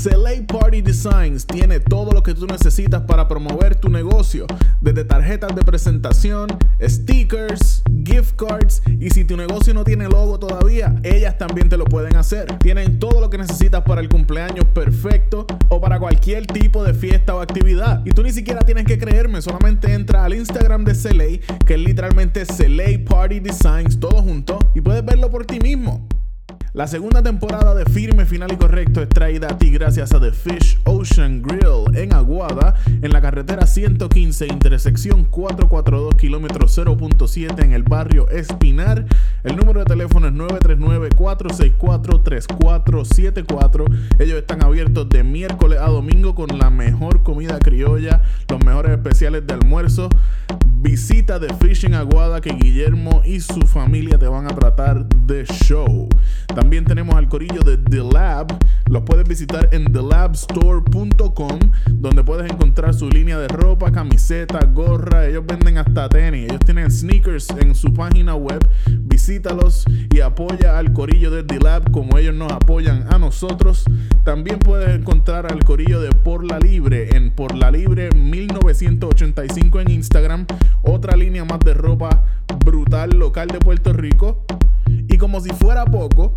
Select Party Designs tiene todo lo que tú necesitas para promover tu negocio, desde tarjetas de presentación, stickers, gift cards y si tu negocio no tiene logo todavía, ellas también te lo pueden hacer. Tienen todo lo que necesitas para el cumpleaños perfecto o para cualquier tipo de fiesta o actividad. Y tú ni siquiera tienes que creerme, solamente entra al Instagram de Select, que es literalmente Select Party Designs, todo junto, y puedes verlo por ti mismo. La segunda temporada de Firme, Final y Correcto es traída a ti gracias a The Fish Ocean Grill en Aguada, en la carretera 115, intersección 442, kilómetro 0.7 en el barrio Espinar. El número de teléfono es 939-464-3474. Ellos están abiertos de miércoles a domingo con la mejor comida criolla, los mejores especiales de almuerzo. Visita The Fish en Aguada que Guillermo y su familia te van a tratar de show. También tenemos al corillo de The Lab. Los puedes visitar en thelabstore.com, donde puedes encontrar su línea de ropa, camiseta, gorra. Ellos venden hasta tenis. Ellos tienen sneakers en su página web. Visítalos y apoya al corillo de The Lab como ellos nos apoyan a nosotros. También puedes encontrar al corillo de Por la Libre en Por la Libre 1985 en Instagram. Otra línea más de ropa brutal local de Puerto Rico. Y como si fuera poco,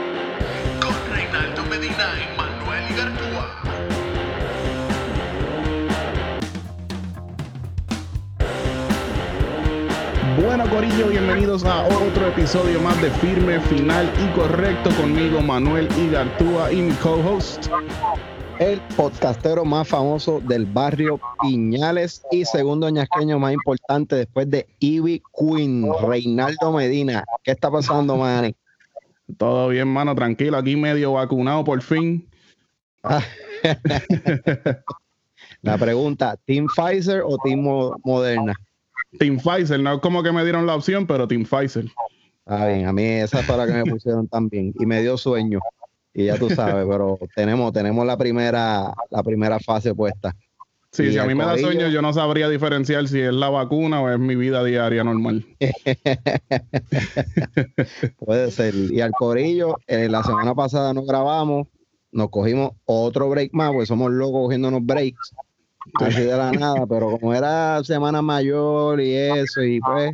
Medina y Manuel Igartúa. Bueno, Corillo, bienvenidos a otro episodio más de Firme, Final y Correcto conmigo, Manuel Igartúa y mi co-host. el podcastero más famoso del barrio Piñales y segundo ñasqueño más importante después de Ivy Queen, Reinaldo Medina. ¿Qué está pasando, Manny? Todo bien, mano, tranquilo, aquí medio vacunado por fin. La pregunta, ¿Team Pfizer o Team Mo- Moderna? Team Pfizer, no es como que me dieron la opción, pero Team Pfizer. Está bien, a mí esa fue la que me pusieron también y me dio sueño. Y ya tú sabes, pero tenemos, tenemos la primera, la primera fase puesta. Sí, si a mí me da sueño, yo no sabría diferenciar si es la vacuna o es mi vida diaria normal. Puede ser. Y al Corillo, eh, la semana pasada no grabamos, nos cogimos otro break más, porque somos locos cogiéndonos breaks, así de la nada, pero como era semana mayor y eso, y pues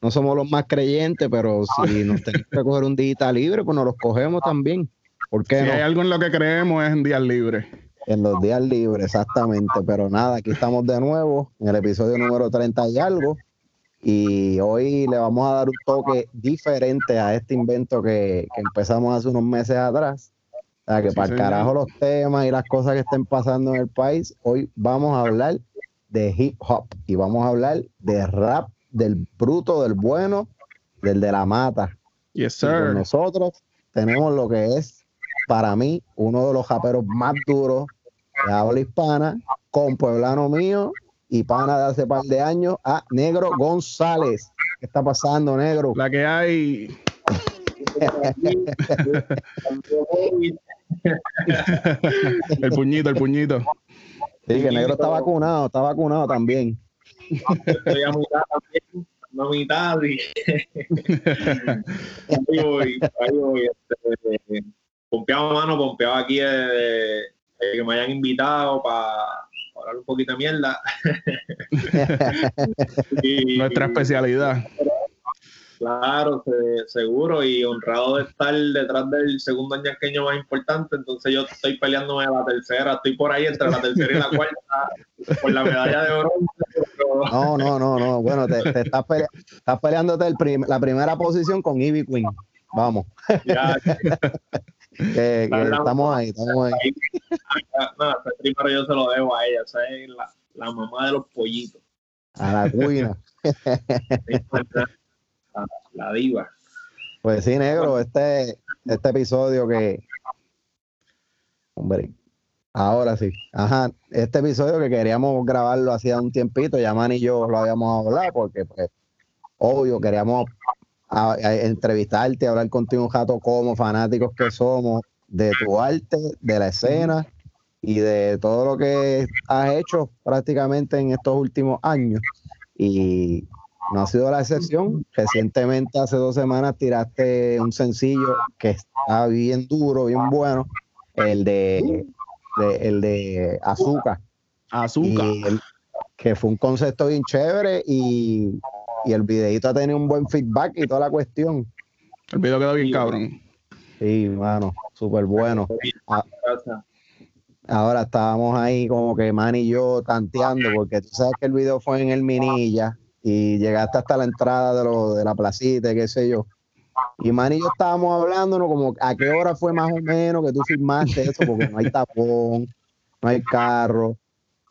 no somos los más creyentes, pero si nos tenemos que coger un día libre, pues nos los cogemos también. ¿Por qué Si no? hay algo en lo que creemos es en días libres. En los días libres, exactamente. Pero nada, aquí estamos de nuevo en el episodio número 30 y algo. Y hoy le vamos a dar un toque diferente a este invento que, que empezamos hace unos meses atrás. O sea, que Sí, para el señor. carajo los temas y las cosas que estén pasando en el país, hoy vamos a hablar de hip hop y vamos a hablar de rap, del bruto, del bueno, del de la mata. Yes, Y con sir. nosotros tenemos lo que es, para mí, uno de los raperos más duros de habla hispana, con pueblano mío y pana de hace par de años, a Negro González. ¿Qué está pasando, Negro? La que hay. el puñito, el puñito. Sí, que Negro está vacunado, está vacunado también. estoy a mitad también, a mitad y ahí voy, ahí voy, este, pompeado mano, pompeado aquí eh, de, de que me hayan invitado para hablar un poquito de mierda. Y- Nuestra especialidad. Claro, se- seguro, y honrado de estar detrás del segundo añasqueño más importante, entonces yo estoy peleándome a la tercera, estoy por ahí entre la tercera y la cuarta por la medalla de oro. pero- No, no, no, no. Bueno, te, te estás, pelea- estás peleándote el prim- la primera posición con Ivy Queen. Vamos, ya, que, que estamos ahí, estamos ahí. no, primero yo se lo debo a ella, esa es la, la mamá de los pollitos, A la cuina. la, la diva. Pues sí, negro, este, este episodio que. Hombre, Ahora sí. Ajá. Este episodio que queríamos grabarlo hacía un tiempito, ya Man y yo lo habíamos hablado porque, pues, obvio, queríamos a, a entrevistarte, hablar contigo un rato como fanáticos que somos de tu arte, de la escena y de todo lo que has hecho prácticamente en estos últimos años. Y no ha sido la excepción. Recientemente, hace dos semanas, tiraste un sencillo que está bien duro, bien bueno, el de, de- el de Azúcar. Azúcar. El- que fue un concepto bien chévere y, y el videito ha tenido un buen feedback y toda la cuestión. El video quedó bien cabrón. Sí, mano, súper bueno. Ah. Ahora estábamos ahí como que Man y yo tanteando, porque tú sabes que el video fue en el Minilla y llegaste hasta la entrada de, lo, de la placita, y qué sé yo. Y Man y yo estábamos hablándonos como a qué hora fue más o menos que tú filmaste eso, porque no hay tapón, no hay carro.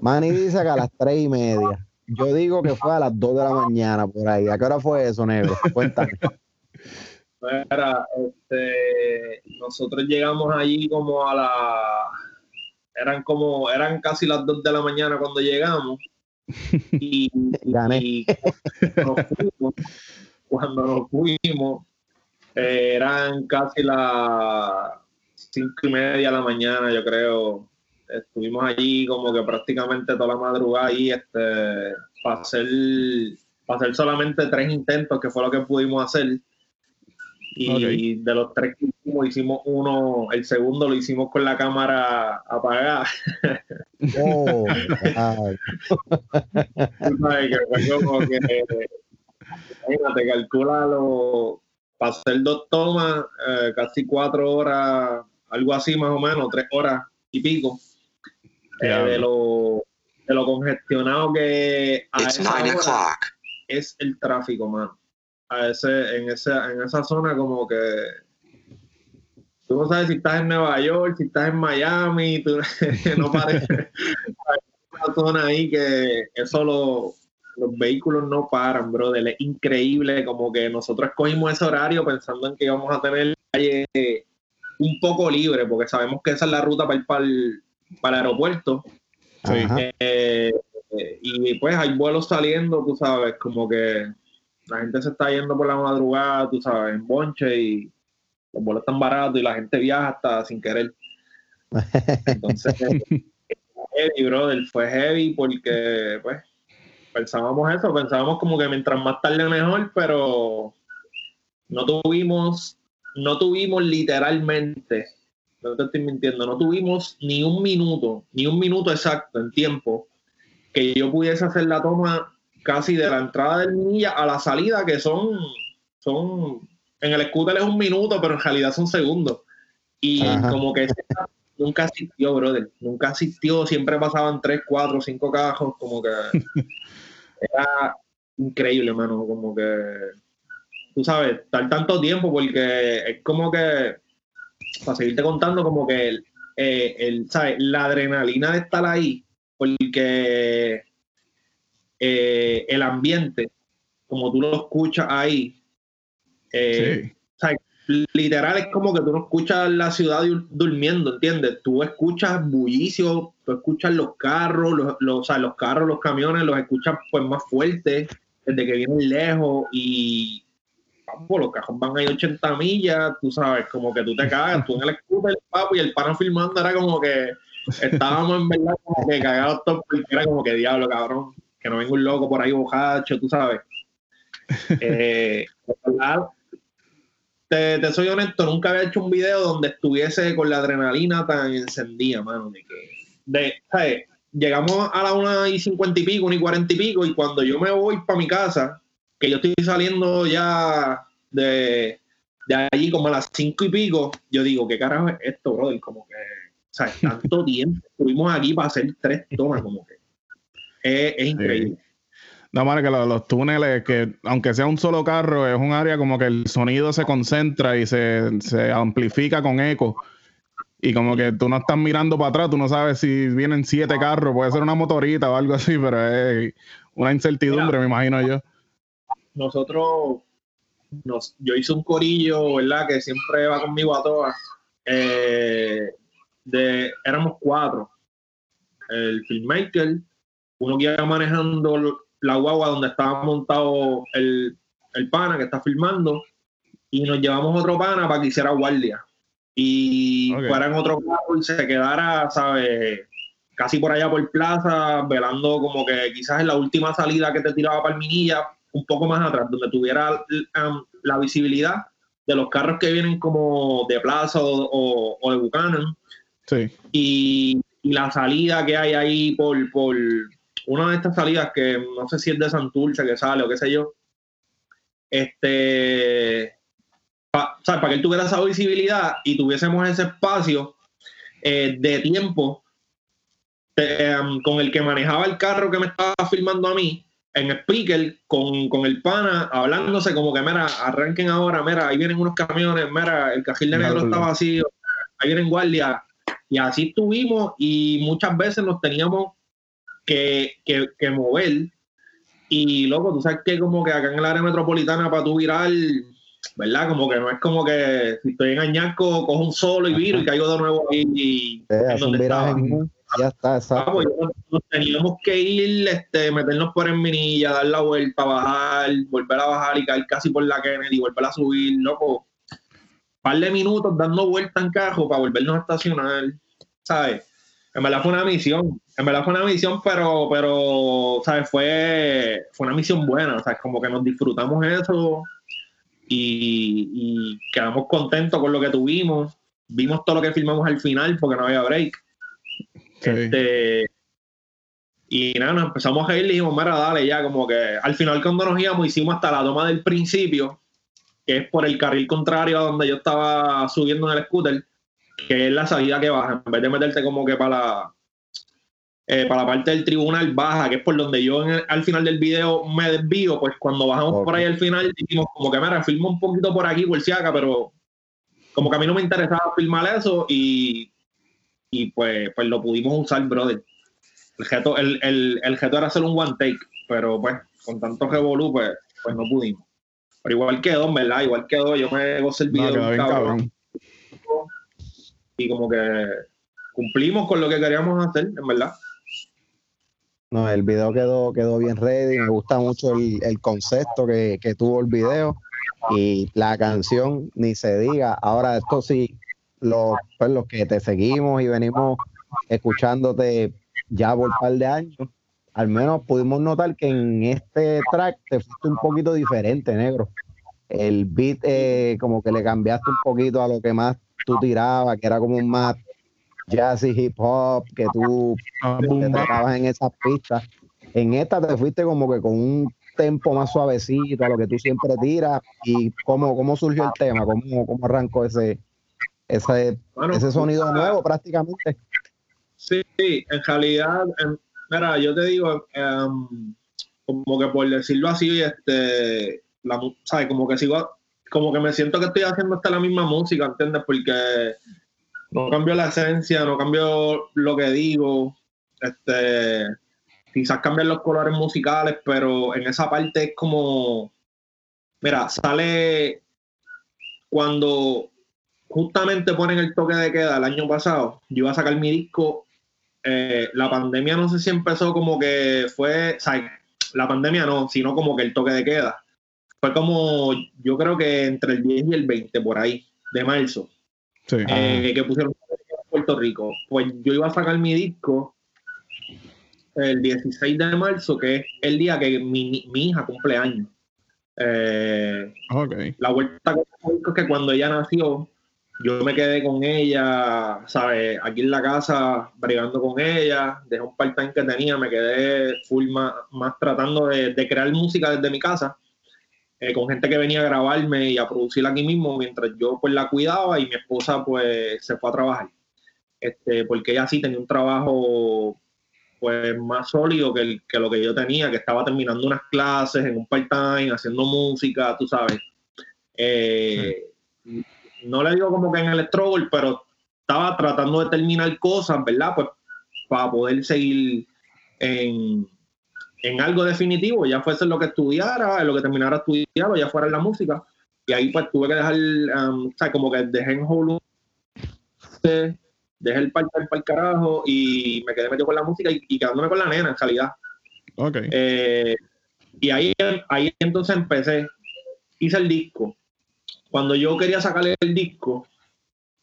Manny dice que a las tres y media. Yo digo que fue a las dos de la mañana por ahí. ¿A qué hora fue eso, negro? Cuéntame. Era, este, nosotros llegamos allí como a la, eran como, eran casi las 2 de la mañana cuando llegamos. Y, Gané. y cuando nos fuimos, cuando nos fuimos, eh, eran casi las cinco y media de la mañana, yo creo. Estuvimos allí como que prácticamente toda la madrugada ahí, este, para hacer, para hacer solamente tres intentos, que fue lo que pudimos hacer. Y de los tres que hicimos, hicimos uno, el segundo lo hicimos con la cámara apagada. Oh, sabes que fue como que, imagínate, calculalo, para hacer dos tomas, eh, casi cuatro horas, algo así más o menos, tres horas y pico, eh, de, lo, de lo congestionado que a It's esa nine hora es el tráfico, mano. A ese, en, esa, en esa zona como que tú no sabes si estás en Nueva York, si estás en Miami, tú, no parece hay una zona ahí que eso lo- los vehículos no paran, brother. Es increíble como que nosotros escogimos ese horario pensando en que íbamos a tener la calle un poco libre, porque sabemos que esa es la ruta para ir para el, para el aeropuerto. Sí. Ajá. Eh, eh, y pues hay vuelos saliendo, tú sabes, como que la gente se está yendo por la madrugada, tú sabes, en bonche y los vuelos están baratos y la gente viaja hasta sin querer. Entonces, heavy, brother, fue heavy porque, pues, pensábamos eso, pensábamos como que mientras más tarde mejor, pero no tuvimos, no tuvimos literalmente, no te estoy mintiendo, no tuvimos ni un minuto, ni un minuto exacto en tiempo que yo pudiese hacer la toma casi de la entrada del Minilla a la salida, que son, son, en el scooter es un minuto, pero en realidad son segundos. Y Ajá. como que nunca asistió, brother, nunca asistió, siempre pasaban tres, cuatro, cinco cajos, como que era increíble, mano, como que, tú sabes, estar tanto tiempo, porque es como que, para seguirte contando, como que el, eh, el, ¿sabes? la adrenalina de estar ahí, porque eh, el ambiente, como tú lo escuchas ahí, eh, Sí. literal es como que tú no escuchas la ciudad dur- durmiendo, ¿entiendes? Tú escuchas bullicio, tú escuchas los carros, los, los, o sea, los carros, los camiones, los escuchas pues más fuertes, desde que vienen lejos y papo, los cajos van ahí 80 millas, tú sabes, como que tú te cagas, tú en el scooter, papo, y el pana filmando era como que estábamos en verdad como que cagados todos porque era como que diablo, cabrón, que no venga un loco por ahí bojacho, tú sabes. Eh, te, te soy honesto, nunca había hecho un video donde estuviese con la adrenalina tan encendida, mano, de que, de, ¿sabes? Llegamos a la una y cincuenta y pico, una y cuarenta y pico, y cuando yo me voy para mi casa, que yo estoy saliendo ya de, de allí como a las cinco y pico, yo digo, ¿qué carajo es esto, brother? Como que, ¿sabes? Tanto tiempo estuvimos aquí para hacer tres tomas, como que es, es increíble. No, mano, que lo- los, túneles, que aunque sea un solo carro, es un área como que el sonido se concentra y se, se amplifica con eco. Y como que tú no estás mirando para atrás, tú no sabes si vienen siete carros, puede ser una motorita o algo así, pero es una incertidumbre, me imagino yo. Nosotros, nos, yo hice un corillo, ¿verdad? Que siempre va conmigo a todas. Eh, de, éramos cuatro. El filmmaker, uno que iba manejando la guagua donde estaba montado el, el pana que está filmando, y nos llevamos otro pana para que hiciera guardia. Y Ok. fuera en otro carro y se quedara, ¿sabes? Casi por allá por plaza, velando como que quizás en la última salida que te tiraba para el Minilla, un poco más atrás, donde tuviera um, la visibilidad de los carros que vienen como de plaza o, o- o de Buchanan Sí. y, y la salida que hay ahí por, por una de estas salidas que no sé si es de Santurce que sale o qué sé yo, este, pa- o sea, para que él tuviera esa visibilidad y tuviésemos ese espacio eh, de tiempo eh, em, con el que manejaba el carro que me estaba filmando a mí, en speaker, con, con el pana, hablándose como que, mira, arranquen ahora, mira, ahí vienen unos camiones, mira, el cajil de negro Diablo. está vacío, ahí vienen guardia. Y así estuvimos y muchas veces nos teníamos que, que, que mover. Y loco, tú sabes que como que acá en el área metropolitana para tú virar, ¿verdad? Como que no es como que si estoy en Añasco, cojo un solo y viro y caigo de nuevo ahí. y- Eh, un viraje U, ya está, Ah, exacto. pues, nos- nos teníamos que ir, este, meternos por el minilla, dar la vuelta, bajar, volver a bajar y caer casi por la Kennedy, volver a subir, loco. par de minutos dando vuelta en carro para volvernos a estacionar, ¿sabes? En verdad fue una misión, en verdad fue una misión, pero, pero, ¿sabes? Fue, fue una misión buena, sea, como que nos disfrutamos eso y, y quedamos contentos con lo que tuvimos. Vimos todo lo que filmamos al final porque no había break. Este, y nada, nos empezamos a ir y dijimos, mira, dale, ya, como que al final cuando nos íbamos hicimos hasta la toma del principio, que es por el carril contrario a donde yo estaba subiendo en el scooter, que es la salida que baja, en vez de meterte como que para la, eh, para la parte del tribunal baja, que es por donde yo en el- al final del video me desvío, pues cuando bajamos Ok. por ahí al final dijimos como que, mira, filma un poquito por aquí, por si acá, pero como que a mí no me interesaba filmar eso y y pues, pues lo pudimos usar, brother. El reto, el, el, el reto era hacer un one take, pero pues con tanto revolú, pues, pues no pudimos. Pero igual quedó, en verdad, igual quedó. Yo me gocé el No, video, bien cabrón, cabrón. y como que cumplimos con lo que queríamos hacer, en verdad. No, el video quedó, quedó bien ready. Me gusta mucho el, el concepto que, que tuvo el video y la canción, ni se diga. Ahora, esto sí, los, pues, los que te seguimos y venimos escuchándote ya por un par de años, al menos pudimos notar que en este track te fuiste un poquito diferente, negro. El beat, eh, como que le cambiaste un poquito a lo que más tú tirabas, que era como un más jazzy hip hop, que tú te tocabas en esas pistas. En esta te fuiste como que con un tempo más suavecito a lo que tú siempre tiras. ¿Y cómo, cómo surgió el tema? ¿Cómo, cómo arrancó ese, ese, Bueno, ese sonido nuevo prácticamente? Sí, en realidad, mira, yo te digo, em, como que por decirlo así, este, la, ¿sabes? Como que sigo, como que me siento que estoy haciendo hasta la misma música, ¿entiendes? Porque no cambio la esencia, no cambio lo que digo, este, quizás cambian los colores musicales, pero en esa parte es como, mira, sale cuando justamente ponen el toque de queda el año pasado, yo iba a sacar mi disco, eh, la pandemia no sé si empezó como que fue, o sea, la pandemia no, sino como que el toque de queda. Fue como, yo creo que entre el 10 y el 20 por ahí, de marzo, Sí. eh, que pusieron en Puerto Rico. Pues yo iba a sacar mi disco el 16 de marzo, que es el día que mi, mi hija cumple años. Eh, Ok. la vuelta disco es que cuando ella nació, yo me quedé con ella, ¿sabes? Aquí en la casa, brigando con ella, dejé un part-time que tenía, me quedé full más, más tratando de, crear música desde mi casa, eh, con gente que venía a grabarme y a producir aquí mismo, mientras yo pues la cuidaba y mi esposa pues se fue a trabajar. Este, porque ella sí tenía un trabajo pues más sólido que, lo que yo tenía, que estaba terminando unas clases en un part-time, haciendo música, tú sabes. Eh, No le digo como que en el struggle, pero estaba tratando de terminar cosas, ¿verdad? Pues para poder seguir en, en algo definitivo, ya fuese lo que estudiara, lo que terminara de estudiar o ya fuera en la música. Y ahí pues tuve que dejar, um, o sea, como que dejé en hold un- dejé el parque para el carajo y me quedé metido con la música y, quedándome con la nena en realidad. Ok. Eh, y ahí, ahí entonces empecé, hice el disco. Cuando yo quería sacarle el disco,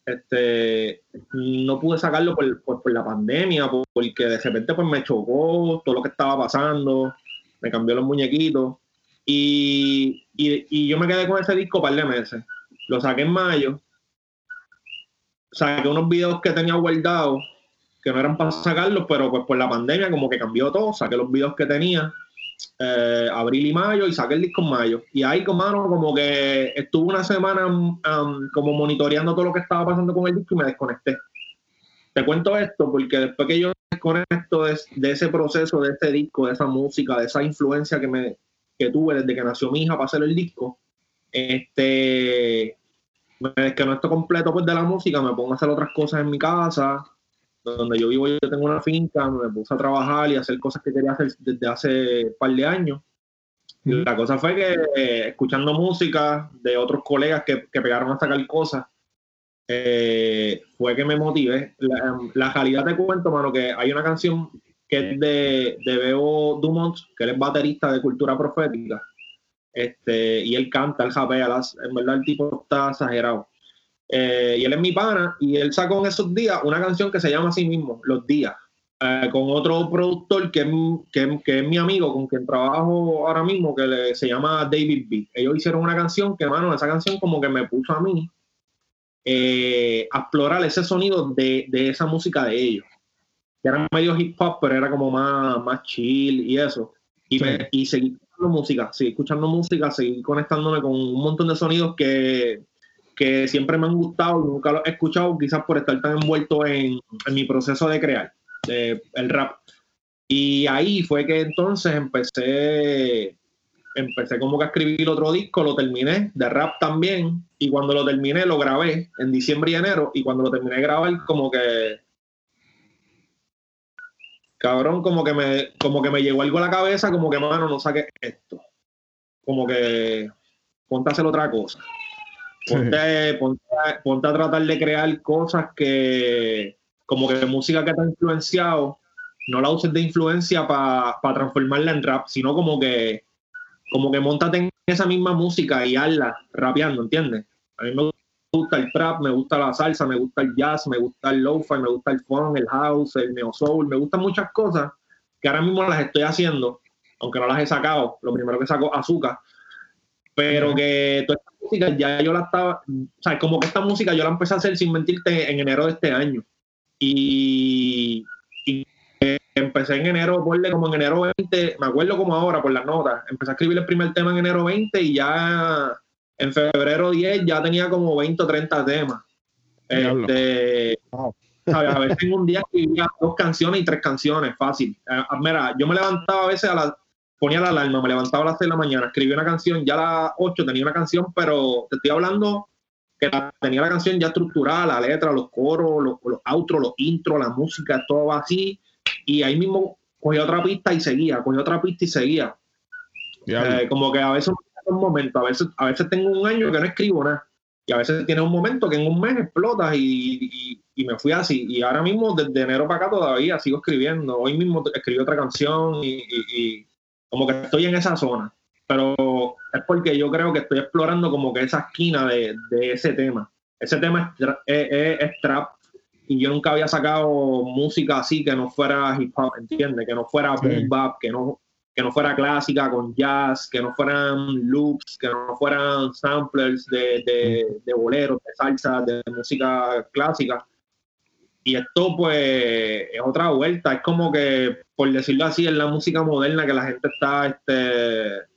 este, no pude sacarlo por, por, la pandemia, porque de repente pues me chocó todo lo que estaba pasando, me cambió los muñequitos y, y, yo me quedé con ese disco un par de meses. Lo saqué en mayo, saqué unos videos que tenía guardados que no eran para sacarlos, pero pues por la pandemia como que cambió todo, saqué los videos que tenía eh, abril y mayo y saqué el disco en mayo. Y ahí, como, como que estuve una semana um, como monitoreando todo lo que estaba pasando con el disco y me desconecté. Te cuento esto porque después que yo desconecto de, de ese proceso, de ese disco, de esa música, de esa influencia que, me, que tuve desde que nació mi hija para hacer el disco, este, me desconecto completo pues, de la música, me pongo a hacer otras cosas en mi casa, donde yo vivo, yo tengo una finca, me puse a trabajar y hacer cosas que quería hacer desde hace un par de años. La cosa fue que eh, escuchando música de otros colegas que, que pegaron a sacar cosas, eh, fue que me motivé. La, la, realidad te cuento, mano, que hay una canción que es de, de Beo Dumont, que él es baterista de cultura profética, este, y él canta, él japea, en verdad el tipo está exagerado. Eh, y él es mi pana y él sacó en esos días una canción que se llama así mismo, Los Días, eh, con otro productor que, que, que, es mi amigo, con quien trabajo ahora mismo, que se llama David B. Ellos hicieron una canción que, mano, esa canción como que me puso a mí eh, a explorar ese sonido de, de, esa música de ellos. Que era medio hip hop, pero era como más, más chill y eso. Y, y seguí escuchando música, seguí escuchando música, seguí conectándome con un montón de sonidos que que siempre me han gustado, nunca los he escuchado, quizás por estar tan envuelto en, mi proceso de crear el rap. Y ahí fue que entonces empecé, empecé como que a escribir otro disco, lo terminé, de rap también, y cuando lo terminé lo grabé en diciembre y enero, y cuando lo terminé de grabar como que cabrón, como que me, como que me llegó algo a la cabeza, como que mano, no saque esto. Como que hacer otra cosa. Ponte, a, tratar de crear cosas que, como que música que te ha influenciado, no la uses de influencia para transformarla en rap, sino como que, como que montate esa misma música y hazla rapeando, ¿entiendes? A mí me gusta el trap, me gusta la salsa, me gusta el jazz, me gusta el lo-fi, me gusta el funk, el house, el neo soul, me gustan muchas cosas que ahora mismo las estoy haciendo, aunque no las he sacado. Lo primero que saco azúcar, pero que toda esta música ya yo la estaba, o sea, como que esta música yo la empecé a hacer sin mentirte en enero de este año. Y, empecé en enero, ponle como en enero 20, me acuerdo como ahora por las notas, empecé a escribir el primer tema en enero 20 y ya en febrero 10 ya tenía como 20 o 30 temas. Este, A veces en un día escribía dos canciones y tres canciones, fácil. Eh, mira, yo me levantaba a veces a las ponía la alarma, me levantaba a las 6 de la mañana, escribía una canción, ya a las 8 tenía una canción, pero te estoy hablando que tenía la canción ya estructurada, la letra, los coros, los, los outros, los intros, la música, todo así. Y ahí mismo cogía otra pista y seguía, cogía otra pista y seguía. Eh, como que a veces un momento, a veces, a veces tengo un año que no escribo nada. Y a veces tiene un momento que en un mes explotas y, y, me fui así. Y ahora mismo, desde enero para acá, todavía sigo escribiendo. Hoy mismo escribí otra canción y, como que estoy en esa zona, pero es porque yo creo que estoy explorando como que esa esquina de, de ese tema. Ese tema es, trap y yo nunca había sacado música así que no fuera hip hop, ¿entiendes? Que no fuera boom bap, que no, que no fuera clásica con jazz, que no fueran loops, que no fueran samplers de, de, de boleros, de salsa, de música clásica y esto pues es otra vuelta, es como que, por decirlo así, es la música moderna que la gente está, este,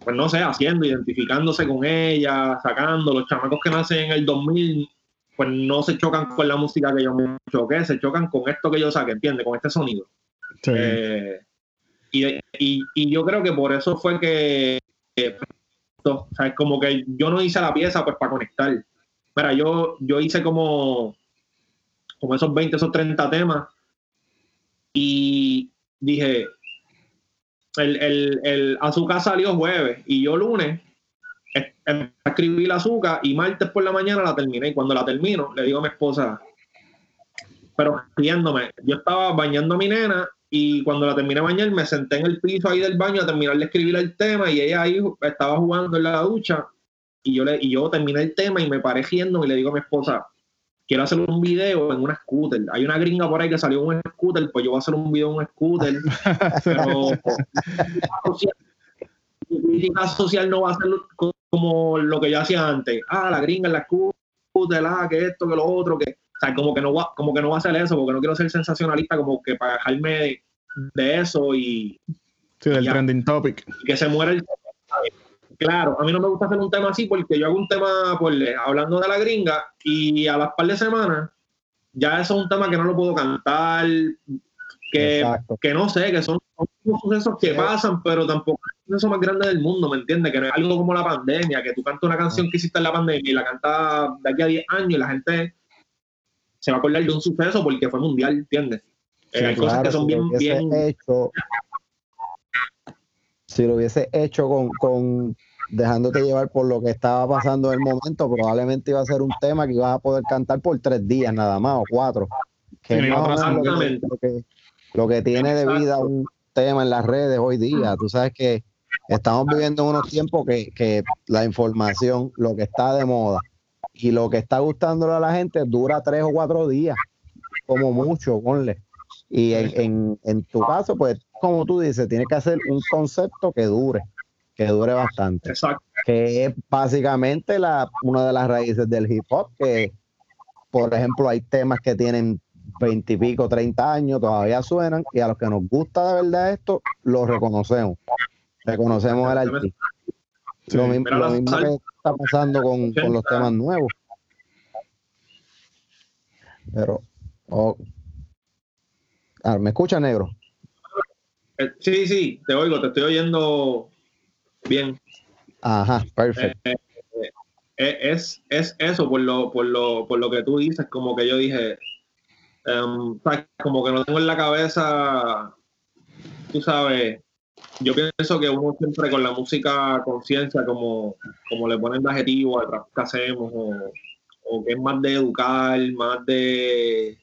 pues no sé, haciendo, identificándose con ella, sacando, los chamacos que nacen en el 2000, pues no se chocan con la música que yo me choqué, se chocan con esto que yo saqué, ¿entiendes? Con este sonido. Eh, y, y, yo creo que por eso fue que, o sea, es como que yo no hice la pieza pues para conectar. Mira, yo, yo hice como como esos 20, esos 30 temas. Y dije, el, el, el azúcar salió jueves y yo lunes es- es- escribí la azúcar y martes por la mañana la terminé. Y cuando la termino, le digo a mi esposa, pero riéndome, yo estaba bañando a mi nena y cuando la terminé de bañar me senté en el piso ahí del baño a terminar de escribir el tema y ella ahí estaba jugando en la ducha y yo, le, y yo terminé el tema y me paré riendo y le digo a mi esposa, quiero hacer un video en una scooter. Hay una gringa por ahí que salió en un scooter, pues yo voy a hacer un video en un scooter, pero mi crítica social no va a ser co- como lo que yo hacía antes. Ah, la gringa en la scooter, ah, que esto, que lo otro, que, o sea, como que no va, como que no va a hacer eso, porque no quiero ser sensacionalista, como que para dejarme de, de eso y, Sí, del Ya. trending topic. y que se muera el Claro, a mí no me gusta hacer un tema así porque yo hago un tema pues, hablando de la gringa y a las par de semanas ya eso es un tema que no lo puedo cantar, que, Exacto. que no sé, que son, son sucesos que Sí. pasan, pero tampoco es el suceso más grande del mundo, ¿me entiendes? Que no es algo como la pandemia, que tú cantas una canción que hiciste en la pandemia y la cantas de aquí a 10 años y la gente se va a acordar de un suceso porque fue mundial, ¿entiendes? Eh, hay cosas claro, que son si bien, hubiese bien, hecho, si lo hubiese hecho con, con dejándote llevar por lo que estaba pasando en el momento, probablemente iba a ser un tema que ibas a poder cantar por tres días nada más o cuatro. Que Sí, es lo que, exactamente. lo que, lo que tiene de vida un tema en las redes hoy día. Tú sabes que estamos viviendo en unos tiempos que, que la información, lo que está de moda y lo que está gustándole a la gente dura tres o cuatro días, como mucho, ponle. Y en, en, en tu caso, pues, como tú dices, tienes que hacer un concepto que dure, que dure bastante, exacto. que es básicamente la, una de las raíces del hip hop, que, por ejemplo, hay temas que tienen veintipico, treinta años, todavía suenan, y a los que nos gusta de verdad esto, lo reconocemos. Reconocemos al artista. Sí. lo mismo, lo que está pasando con, con los temas nuevos. Pero, oh. Ah, ¿me escucha, negro? Eh, Sí, sí, te oigo, te estoy oyendo bien. Ajá, perfecto. Eh, eh, es, es eso, por lo, por, lo, por lo que tú dices, como que yo dije, sabes, como que no tengo en la cabeza, tú sabes, yo pienso que uno siempre con la música conciencia, como, como le ponen de adjetivo al rap que hacemos, o, o que es más de educar, más de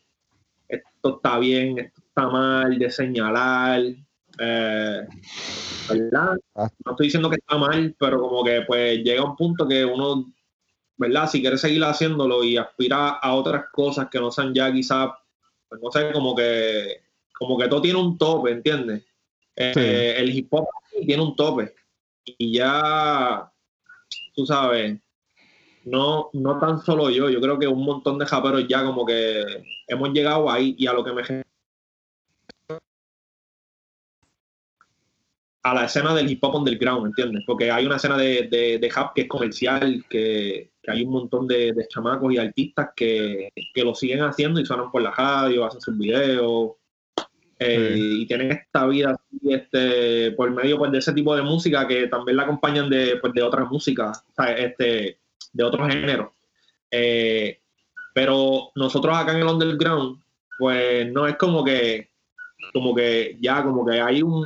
esto está bien, esto está mal, de señalar, eh, ¿verdad? Ah. No estoy diciendo que está mal, pero como que pues llega un punto que uno, ¿verdad? Si quiere seguir haciéndolo y aspira a otras cosas que no sean ya quizás, pues no sé, como que, como que todo tiene un tope, ¿entiendes? Eh, El hip hop tiene un tope y ya, tú sabes, no, no tan solo yo, yo creo que un montón de japeros ya como que hemos llegado ahí y a lo que me a la escena del hip hop underground, ¿entiendes? Porque hay una escena de, de, de rap que es comercial, que, que hay un montón de, de chamacos y artistas que, que lo siguen haciendo y suenan por la radio, hacen sus videos, eh, y tienen esta vida así, este, por medio pues, de ese tipo de música que también la acompañan de, pues, de otras músicas, o sea, este, de otros géneros. Eh, pero nosotros acá en el underground, pues no es como que, como que ya, como que hay un,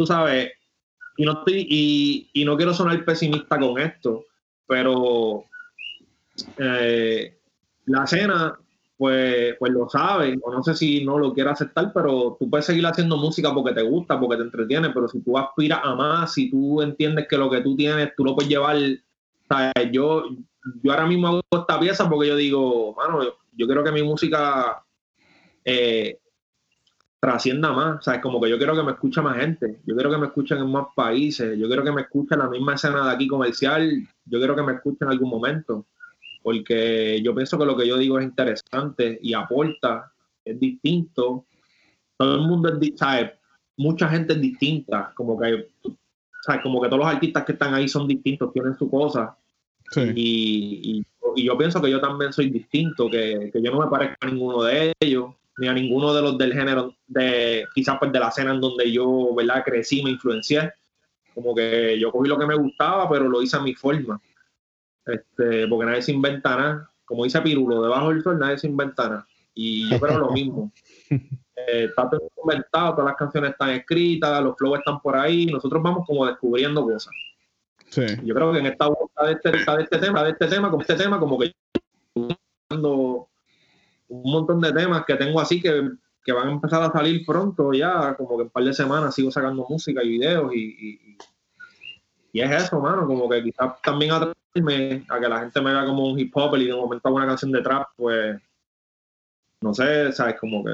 tú sabes, y no estoy, y, y no quiero sonar pesimista con esto, pero eh, la escena, pues, pues lo sabe, o no sé si no lo quiere aceptar, pero tú puedes seguir haciendo música porque te gusta, porque te entretiene, pero si tú aspiras a más, si tú entiendes que lo que tú tienes, tú lo puedes llevar, ¿sabes? Yo, yo ahora mismo hago esta pieza porque yo digo, mano, yo, yo quiero que mi música eh, trascienda más, ¿sabes? Como que yo quiero que me escuche más gente, yo quiero que me escuchen en más países, yo quiero que me escuchen la misma escena de aquí comercial, yo quiero que me escuchen en algún momento, porque yo pienso que lo que yo digo es interesante y aporta, es distinto, todo el mundo es, ¿sabes? Mucha gente es distinta, como que, ¿sabes? Como que todos los artistas que están ahí son distintos, tienen su cosa, Sí. y, y- y yo pienso que yo también soy distinto, que, que yo no me parezco a ninguno de ellos, ni a ninguno de los del género, de quizás pues de la escena en donde yo, ¿verdad? Crecí, me influencié. Como que yo cogí lo que me gustaba, pero lo hice a mi forma. Este, porque nadie se inventa nada. Como dice Pirulo, debajo del sol nadie se inventa nada. Y yo creo lo mismo. Eh, está todo inventado, todas las canciones están escritas, los flows están por ahí, nosotros vamos como descubriendo cosas. Sí. Yo creo que en esta vuelta de este, de este tema, de este tema, como este tema, como que un montón de temas que tengo así que, que van a empezar a salir pronto ya, como que un par de semanas sigo sacando música y videos y, y, es eso, mano, como que quizás también atraerme a que la gente me vea como un hip hop y de momento hago una canción de trap, pues no sé, sabes, como que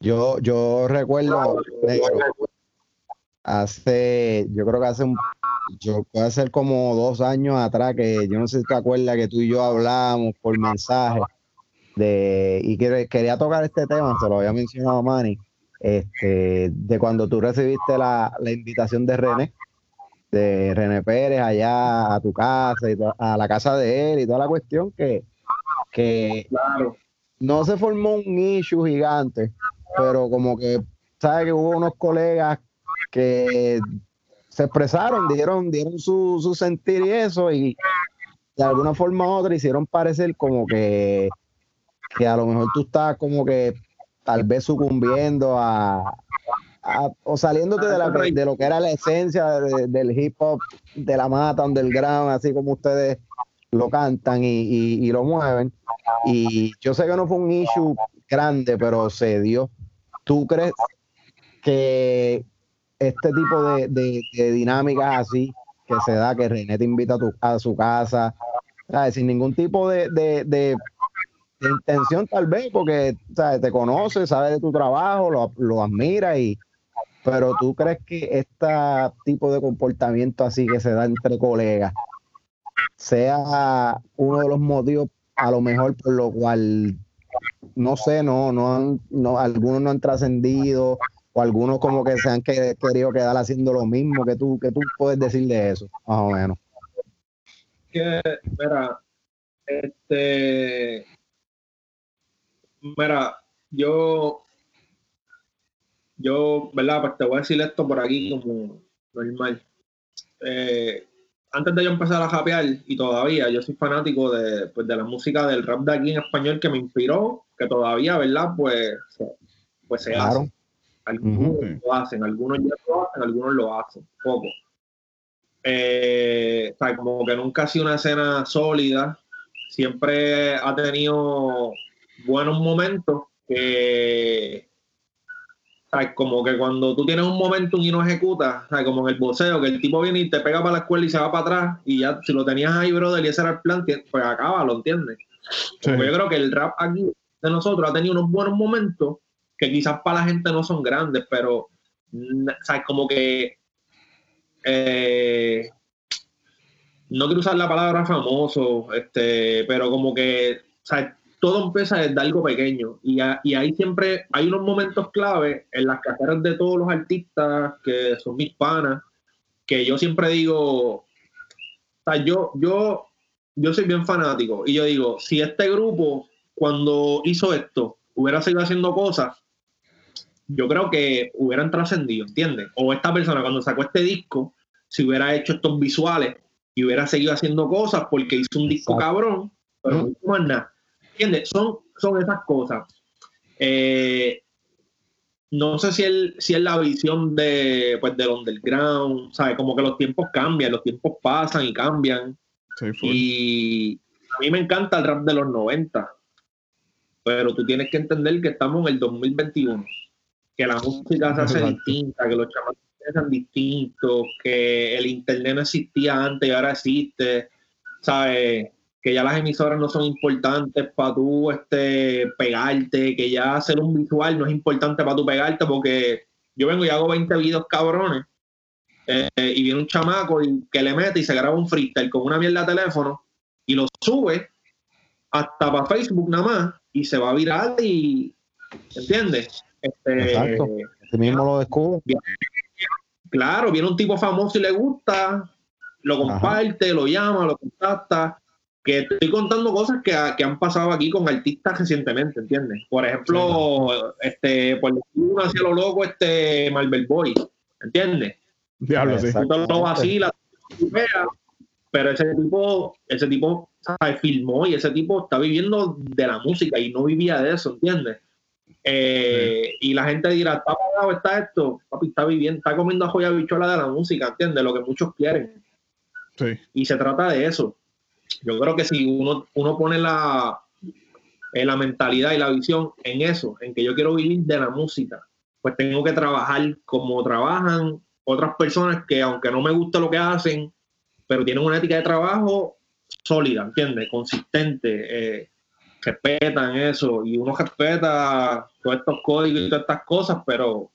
Yo, yo recuerdo, hace, yo creo que hace un, yo puede ser como dos años atrás, que yo no sé si te acuerdas que tú y yo hablábamos por mensaje de, y que, quería tocar este tema, se lo había mencionado Manny, este, de cuando tú recibiste la, la invitación de René, de René Pérez allá a tu casa y a la casa de él y toda la cuestión que, que claro, no se formó un issue gigante, pero como que, ¿sabes? Que hubo unos colegas que se expresaron, dieron, dieron su, su sentir y eso, y de alguna forma u otra hicieron parecer como que, que a lo mejor tú estás como que tal vez sucumbiendo a, a- o saliéndote de, la, de lo que era la esencia de- del hip hop, de la mata underground, así como ustedes lo cantan y, y- y lo mueven. Y yo sé que no fue un issue grande, pero se dio. ¿Tú crees que este tipo de, de- de dinámicas así que se da, que René te invita a, tu- a su casa, ¿sabes? sin ningún tipo de, de- intención tal vez, porque ¿sabes? te conoce, sabe de tu trabajo, lo, lo admira, y, pero tú crees que este tipo de comportamiento así que se da entre colegas sea uno de los motivos a lo mejor por lo cual no sé, no, no han, no, algunos no han trascendido o algunos como que se han que- querido quedar haciendo lo mismo que tú, que tú puedes decir de eso, más o menos. que, mira, este, mira, yo, yo, ¿verdad? Pues te voy a decir esto por aquí como normal. Eh, antes de yo empezar a rapear, y todavía, yo soy fanático de, pues, de la música del rap de aquí en español que me inspiró, que todavía, ¿verdad? Pues, se- pues se Claro. hace. Algunos lo hacen, algunos ya lo hacen, algunos lo hacen, poco. Eh, o sea, como que nunca ha sido una escena sólida, siempre ha tenido buenos momentos que, sea, como que cuando tú tienes un momentum y no ejecutas, sea, como en el boxeo, que el tipo viene y te pega para la escuela y se va para atrás, y ya si lo tenías ahí, brother, y ese era el plan, pues acaba, ¿lo entiendes? Sí. Yo creo que el rap aquí de nosotros ha tenido unos buenos momentos que quizás para la gente no son grandes, pero mm, sea, como que eh, no quiero usar la palabra famoso, este, pero como que sea, todo empieza desde algo pequeño y, a- y ahí siempre hay unos momentos clave en las carreras de todos los artistas que son mis panas, que yo siempre digo, o sea, yo, yo, yo soy bien fanático y yo digo, si este grupo cuando hizo esto hubiera seguido haciendo cosas, yo creo que hubieran trascendido, ¿entiendes? O esta persona cuando sacó este disco, si hubiera hecho estos visuales y hubiera seguido haciendo cosas porque hizo un disco Exacto. cabrón, pero no hizo más nada. ¿Entiendes? Son, son esas cosas. Eh, no sé si es si es la visión de, pues, del underground, ¿sabes? Como que los tiempos cambian, los tiempos pasan y cambian. Sí. Y a mí me encanta el rap de los 90, pero tú tienes que entender que estamos en el 2021, que la música se hace distinta, que los chamados piensan distintos, que el internet no existía antes y ahora existe, ¿sabes? Que ya las emisoras no son importantes para tú este, pegarte, que ya hacer un visual no es importante para tú pegarte, porque yo vengo y hago 20 videos cabrones eh, y viene un chamaco y que le mete y se graba un freestyle con una mierda de teléfono y lo sube hasta para Facebook nada más y se va a viral y ¿entiendes? Este, Exacto. Así mismo lo descubro. claro, viene un tipo famoso y le gusta, lo comparte, lo llama, lo contacta. Que estoy contando cosas que, que han pasado aquí con artistas recientemente, ¿entiendes? Por ejemplo, este, por decir uno hacia lo loco, este Marvel Boy, ¿entiendes? Diablo, sí. Lo veas, pero ese tipo, ese tipo ¿sabes? filmó y ese tipo está viviendo de la música y no vivía de eso, ¿entiendes? Eh, y la gente dirá, está pagado, está esto, papi, está viviendo, está comiendo a joya bichola de la música, ¿entiendes? Lo que muchos quieren. Sí. Y se trata de eso. Yo creo que si uno, uno pone la, en la mentalidad y la visión en eso, en que yo quiero vivir de la música, pues tengo que trabajar como trabajan otras personas que aunque no me guste lo que hacen, pero tienen una ética de trabajo sólida, ¿entiendes? Consistente, eh, respetan eso y uno respeta todos estos códigos y todas estas cosas, pero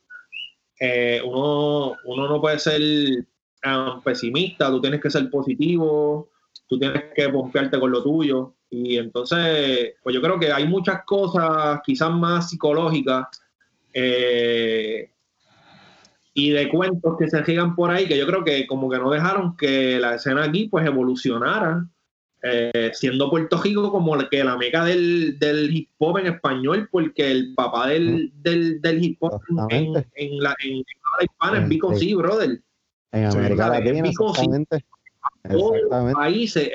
eh, uno, uno no puede ser um, pesimista, tú tienes que ser positivo, tú tienes que pompearte con lo tuyo. Y entonces, pues yo creo que hay muchas cosas quizás más psicológicas eh, y de cuentos que se gigan por ahí que yo creo que como que no dejaron que la escena aquí pues evolucionara eh, siendo Puerto Rico como que la meca del, hip hop en español, porque el papá del, del, hip hop en, en, la, en, la hispana es Vico sí, brother. En América Latina. Todos los países.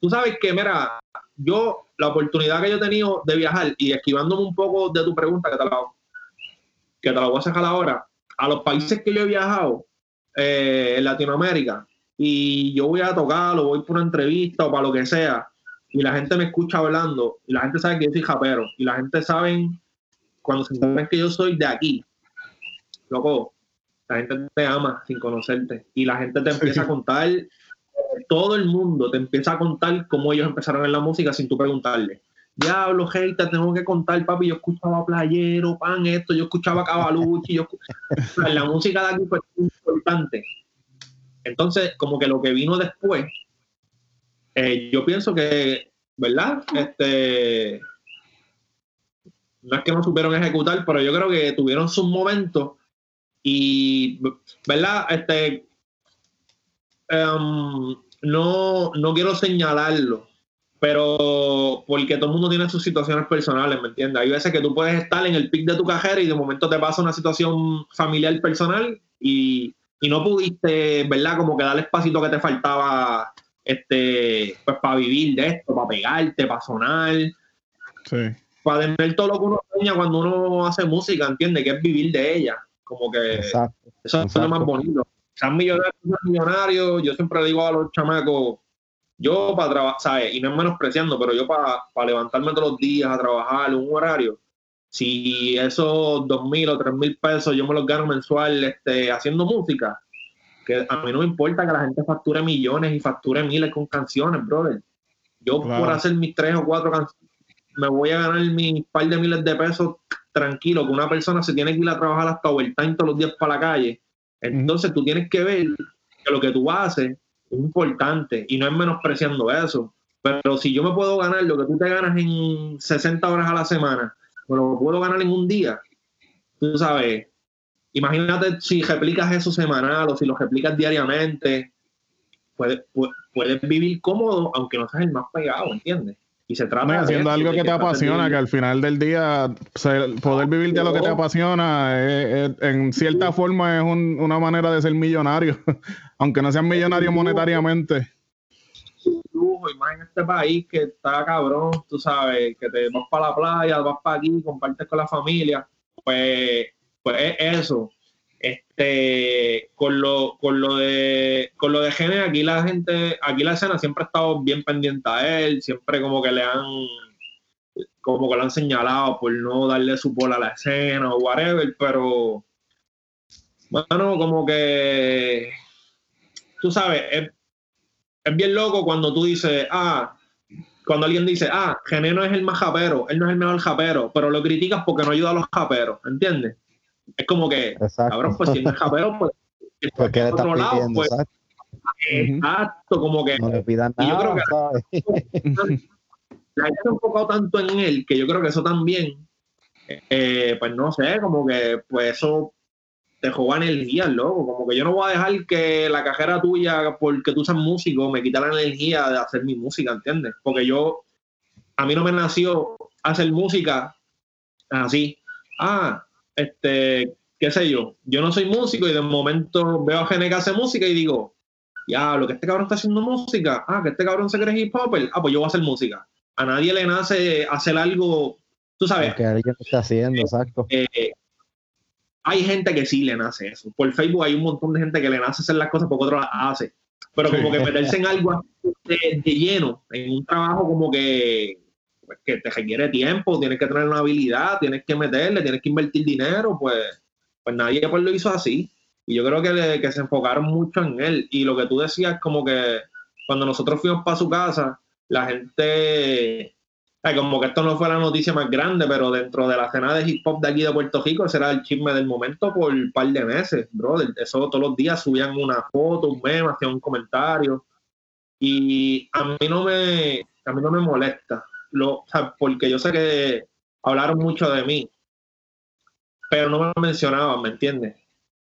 Tú sabes que, mira, yo, la oportunidad que yo he tenido de viajar y esquivándome un poco de tu pregunta, que te la, que te la voy a sacar ahora, a los países que yo he viajado eh, en Latinoamérica, y yo voy a tocar o voy por una entrevista o para lo que sea y la gente me escucha hablando y la gente sabe que yo soy japero y la gente sabe cuando se saben que yo soy de aquí, loco, la gente te ama sin conocerte y la gente te empieza a contar, todo el mundo te empieza a contar cómo ellos empezaron en la música sin tú preguntarle. Diablo, hey, te tengo que contar, papi, yo escuchaba Playero, Pan, esto, yo escuchaba Cavalucci, yo la música de aquí fue importante entonces, como que lo que vino después, eh, yo pienso que, ¿verdad? Este, no es que no supieron ejecutar, pero yo creo que tuvieron sus momentos y, ¿verdad? Este, em, no, no quiero señalarlo, pero porque todo el mundo tiene sus situaciones personales, ¿me entiendes? Hay veces que tú puedes estar en el pic de tu cajera y de momento te pasa una situación familiar personal y y no pudiste, ¿verdad? Como que dar el espacito que te faltaba este, pues para vivir de esto, para pegarte, para sonar. Sí. Para tener todo lo que uno sueña cuando uno hace música, entiende que es vivir de ella. Como que eso es lo más bonito. Sean millonarios, millonarios, yo siempre digo a los chamacos, yo para trabajar, ¿sabes? Y no es menospreciando, pero yo para, para levantarme todos los días a trabajar un horario, si esos dos mil o tres mil pesos yo me los gano mensual este, haciendo música, que a mí no me importa que la gente facture millones y facture miles con canciones, brother. Yo por hacer mis tres o cuatro canciones me voy a ganar mis par de miles de pesos tranquilo, que una persona se tiene que ir a trabajar hasta overtime todos los días para la calle. Entonces tú tienes que ver que lo que tú haces es importante y no es menospreciando eso. Pero si yo me puedo ganar lo que tú te ganas en 60 horas a la semana, lo puedo ganar en un día. Tú sabes, imagínate si replicas eso semanal o si lo replicas diariamente, puedes, puedes vivir cómodo aunque no seas el más pegado, ¿entiendes? Y se trata haciendo algo que, te apasiona, que al final del día poder vivir de lo que te apasiona en cierta forma es una manera de ser millonario, aunque no seas millonario monetariamente. lujo, en este país que está cabrón, tú sabes, que te vas para la playa, vas para aquí, compartes con la familia, pues, pues es eso. Este, con lo, con lo de con lo de Gene, aquí la gente, aquí la escena siempre ha estado bien pendiente a él, siempre como que le han como que lo han señalado por no darle su bola a la escena o whatever, pero bueno, como que tú sabes, es, es bien loco cuando tú dices, ah, cuando alguien dice, ah, Gené no es el más japero, él no es el mejor japero, pero lo criticas porque no ayuda a los japeros, ¿entiendes? Es como que, cabrón, pues si no es japero, pues, porque él está lado, pues, exacto. como que. No le pidan nada, yo creo que la gente ha enfocado tanto en él que yo creo que eso también, eh, pues no sé, como que, pues eso te juega energía, loco. Como que yo no voy a dejar que la cajera tuya, porque tú seas músico, me quita la energía de hacer mi música, ¿entiendes? Porque yo, a mí no me nació hacer música así. Ah, este, qué sé yo, yo no soy músico y de momento veo a gente que hace música y digo, ya, lo que este cabrón está haciendo música, ah, que este cabrón se cree hip hop, ah, pues yo voy a hacer música. A nadie le nace hacer algo Tú sabes. Que alguien está haciendo, exacto. eh, hay gente que sí le nace eso. Por Facebook hay un montón de gente que le nace hacer las cosas porque otro las hace. Pero como que meterse en algo de, de lleno, en un trabajo como que, que te requiere tiempo, tienes que tener una habilidad, tienes que meterle, tienes que invertir dinero, pues, pues nadie pues lo hizo así. Y yo creo que, le- que se enfocaron mucho en él. Y lo que tú decías, como que cuando nosotros fuimos para su casa, la gente, como que esto no fue la noticia más grande, pero dentro de la escena de hip hop de aquí de Puerto Rico, ese era el chisme del momento por un par de meses, brother. Eso todos los días subían una foto, un meme, hacían un comentario. Y a mí no me, a mí no me molesta, lo, porque yo sé que hablaron mucho de mí, pero no me mencionaban, ¿me entiendes?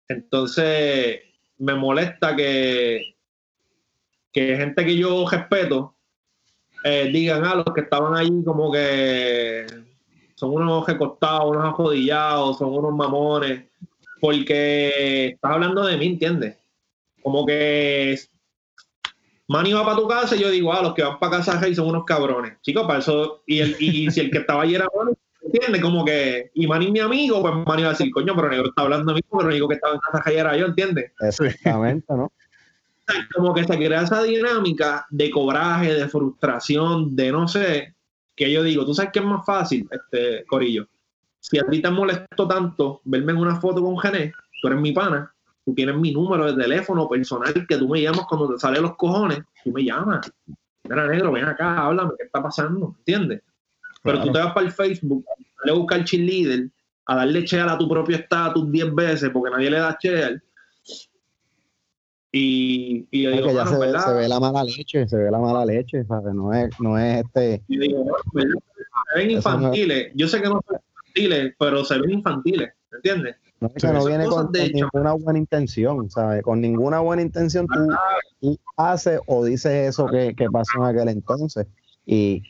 Entonces, me molesta que, que gente que yo respeto eh, digan a los que estaban ahí como que son unos recostados, unos ajodillados, son unos mamones, porque estás hablando de mí, ¿entiendes? Como que Manny va para tu casa y yo digo, ah, los que van para casa Rey son unos cabrones. Chicos, para eso, y, el, y si el que estaba allí era Manny, ¿entiendes? Como que, y Manny mi amigo, pues Manny va a decir, coño, pero negro está hablando de mí, pero el único que estaba en casa Rey era yo, ¿entiendes? Exactamente, ¿no? como que se crea esa dinámica de coraje, de frustración, de no sé, que yo digo, tú sabes que es más fácil, este Corillo. Si a ti te molestó tanto verme en una foto con Gené, tú eres mi pana, tú tienes mi número de teléfono personal que tú me llamas cuando te salen los cojones, tú me llamas. Mira, negro, ven acá, háblame, ¿qué está pasando? ¿Entiendes? Pero tú te vas para el Facebook, le buscar cheerleader, a darle share a tu propio estatus 10 veces porque nadie le da share. Y, y yo digo, que ya "Mano, se ve, ¿verdad?". se ve la mala leche, se ve la mala leche, ¿sabes? No es, no es este. Y digo, "Bueno, ¿verdad? se ven infantiles. Yo sé que no son infantiles, pero se ven infantiles, ¿me entiendes? No, es que Sí, no viene con, ninguna buena intención, ¿sabes? Con ninguna buena intención tú, tú haces o dices eso que, que pasó en aquel entonces. Y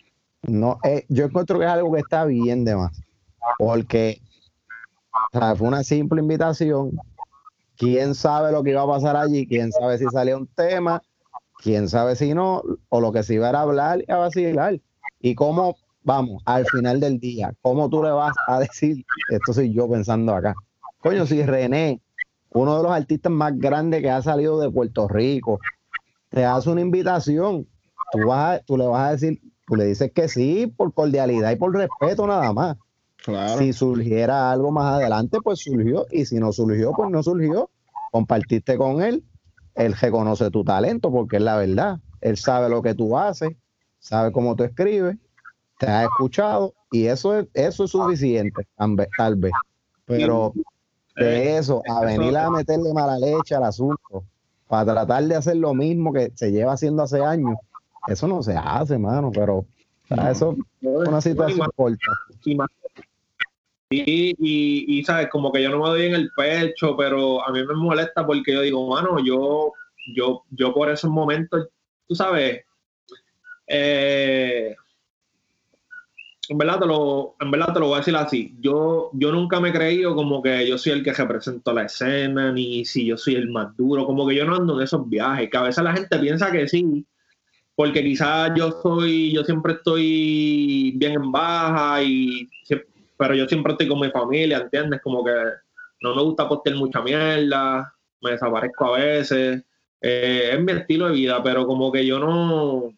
no eh, yo encuentro que es algo que está bien de más. Porque ¿sabes? fue una simple invitación. Quién sabe lo que iba a pasar allí, quién sabe si salía un tema, quién sabe si no, o lo que se iba a hablar y a vacilar. Y cómo, vamos, al final del día, cómo tú le vas a decir, esto soy yo pensando acá. Coño, si René, uno de los artistas más grandes que ha salido de Puerto Rico, te hace una invitación, tú, vas a- tú le vas a decir, tú le dices que sí por cordialidad y por respeto nada más. Claro. Si surgiera algo más adelante, pues surgió, y si no surgió, pues no surgió. Compartiste con él, él reconoce tu talento porque es la verdad. Él sabe lo que tú haces, sabe cómo tú escribes, te ha escuchado y eso es, eso es suficiente, tal vez- tal vez. Pero de eso, a venir a meterle mala leche al asunto, para tratar de hacer lo mismo que se lleva haciendo hace años, eso no se hace, mano, pero eso es una situación corta. y más. Y, y, y, sabes, como que yo no me doy en el pecho, pero a mí me molesta porque yo digo, mano, yo, yo, yo por esos momentos, tú sabes, eh, en verdad te lo, en verdad te lo voy a decir así. Yo, yo nunca me he creído como que yo soy el que represento la escena, ni si yo soy el más duro, como que yo no ando en esos viajes, que a veces la gente piensa que sí, porque quizás yo soy, yo siempre estoy bien en baja y pero yo siempre estoy con mi familia, ¿entiendes? Como que no me gusta postear mucha mierda, me desaparezco a veces, eh, es mi estilo de vida, pero como que yo no,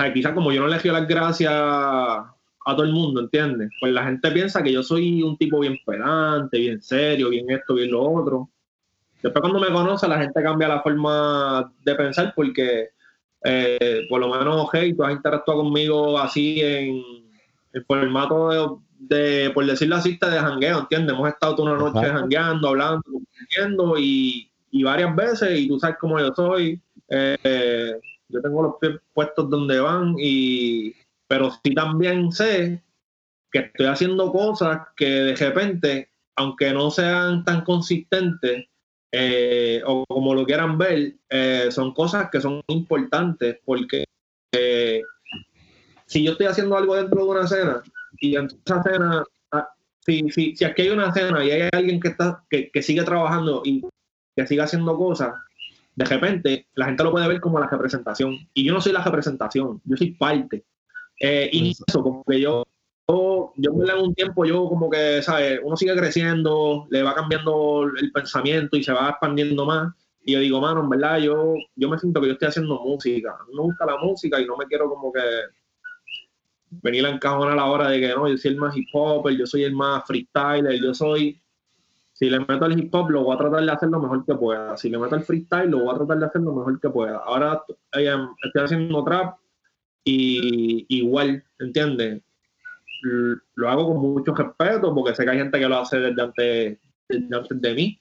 sea, quizás como yo no le doy las gracias a todo el mundo, ¿entiendes? Pues la gente piensa que yo soy un tipo bien pedante, bien serio, bien esto, bien lo otro. Después cuando me conoce la gente cambia la forma de pensar porque eh, por lo menos, hey, tú has interactuado conmigo así en el formato de, de, por decirlo así, de jangueo, ¿entiendes? Hemos estado toda una noche jangueando, hablando, y, y varias veces, y tú sabes cómo yo soy. Eh, yo tengo los pies puestos donde van, y pero sí también sé que estoy haciendo cosas que de repente, aunque no sean tan consistentes, eh, o como lo quieran ver, eh, son cosas que son importantes porque eh, si yo estoy haciendo algo dentro de una cena y en esa cena, ah, si, si, si aquí hay una cena y hay alguien que, está, que, que sigue trabajando y que sigue haciendo cosas, de repente la gente lo puede ver como la representación. Y yo no soy la representación, yo soy parte. Eh, y eso, como que yo yo en un tiempo, yo como que, ¿sabes? Uno sigue creciendo, le va cambiando el pensamiento y se va expandiendo más. Y yo digo, mano, en verdad, yo, yo me siento que yo estoy haciendo música. Mí me gusta la música y no me quiero como que venir a encajonar a la hora de que no, yo soy el más hip hop, yo soy el más freestyler, yo soy. Si le meto al hip hop, lo voy a tratar de hacer lo mejor que pueda. Si le meto al freestyle, lo voy a tratar de hacer lo mejor que pueda. Ahora eh, estoy haciendo trap y igual, ¿entiendes? Lo hago con mucho respeto porque sé que hay gente que lo hace desde antes, antes de mí.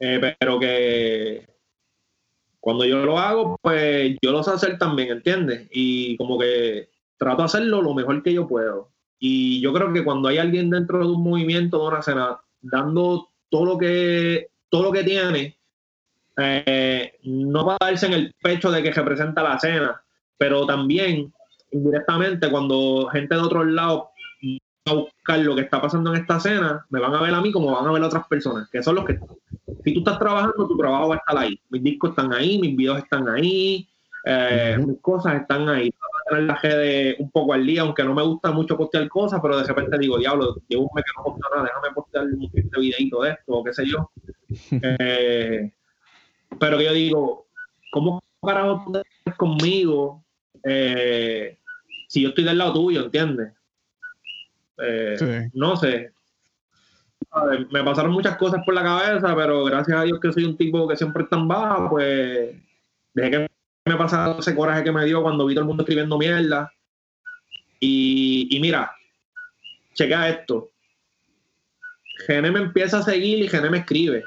Eh, pero que cuando yo lo hago, pues yo lo sé hacer también, ¿entiendes? Y como que trato de hacerlo lo mejor que yo puedo. Y yo creo que cuando hay alguien dentro de un movimiento, de una escena, dando todo lo que, todo lo que tiene, eh, no va a darse en el pecho de que representa la escena, pero también indirectamente cuando gente de otros lados va a buscar lo que está pasando en esta escena, me van a ver a mí como van a ver a otras personas, que son los que, si tú estás trabajando, tu trabajo va a estar ahí. Mis discos están ahí, mis videos están ahí, eh, mis cosas están ahí. Tener la de un poco al día, aunque no me gusta mucho postear cosas, pero de repente digo, diablo, llevo un mes que no posteo nada, déjame postear un videito de esto, o qué sé yo. Eh, pero yo digo, ¿cómo para conmigo eh, si yo estoy del lado tuyo, ¿entiendes? Eh, no sé. Me pasaron muchas cosas por la cabeza, pero gracias a Dios que soy un tipo que siempre está en baja, pues dejé que me pasara ese coraje que me dio cuando vi todo el mundo escribiendo mierda. Y, y mira, chequea esto. Gene me empieza a seguir y Gene me escribe.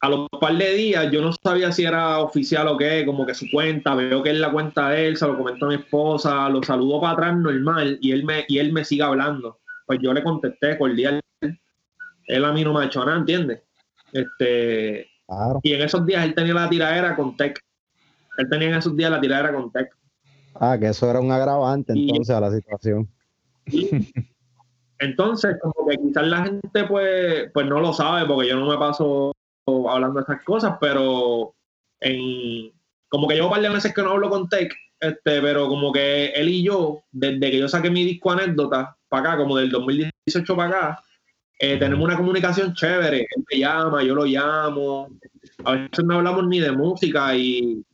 A los par de días yo no sabía si era oficial o qué, como que su cuenta, veo que es la cuenta de él, se lo comentó a mi esposa, lo saludo para atrás normal y él me, y él me sigue hablando. Pues yo le contesté cordial. Él a mí no me ha hecho nada, ¿entiendes? Este, Y en esos días él tenía la tiradera con Tech. Él tenía en esos días la tiradera con Tech. Ah, que eso era un agravante entonces a la situación. entonces, como que quizás la gente pues, pues no lo sabe, porque yo no me paso hablando de estas cosas, pero en, como que llevo un par de meses que no hablo con Tech, este, pero como que él y yo, desde que yo saqué mi disco anécdota para acá, como del 2018 para acá, eh, tenemos una comunicación chévere. Él me llama, yo lo llamo. A veces no hablamos ni de música y,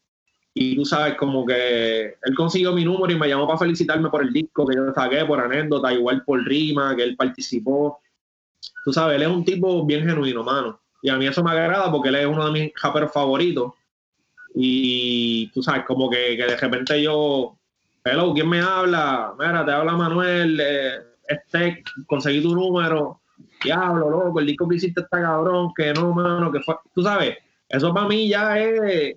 y tú sabes, como que él consiguió mi número y me llamó para felicitarme por el disco que yo saqué, por anécdota, igual por rima, que él participó. Tú sabes, él es un tipo bien genuino, mano. Y a mí eso me agrada porque él es uno de mis raperos favoritos. Y tú sabes, como que, de repente yo, hello, ¿quién me habla? Mira, te habla Manuel, eh, este, conseguí tu número. Diablo, loco, el disco que hiciste está cabrón, que no, mano, que fue. Tú sabes, eso para mí ya es.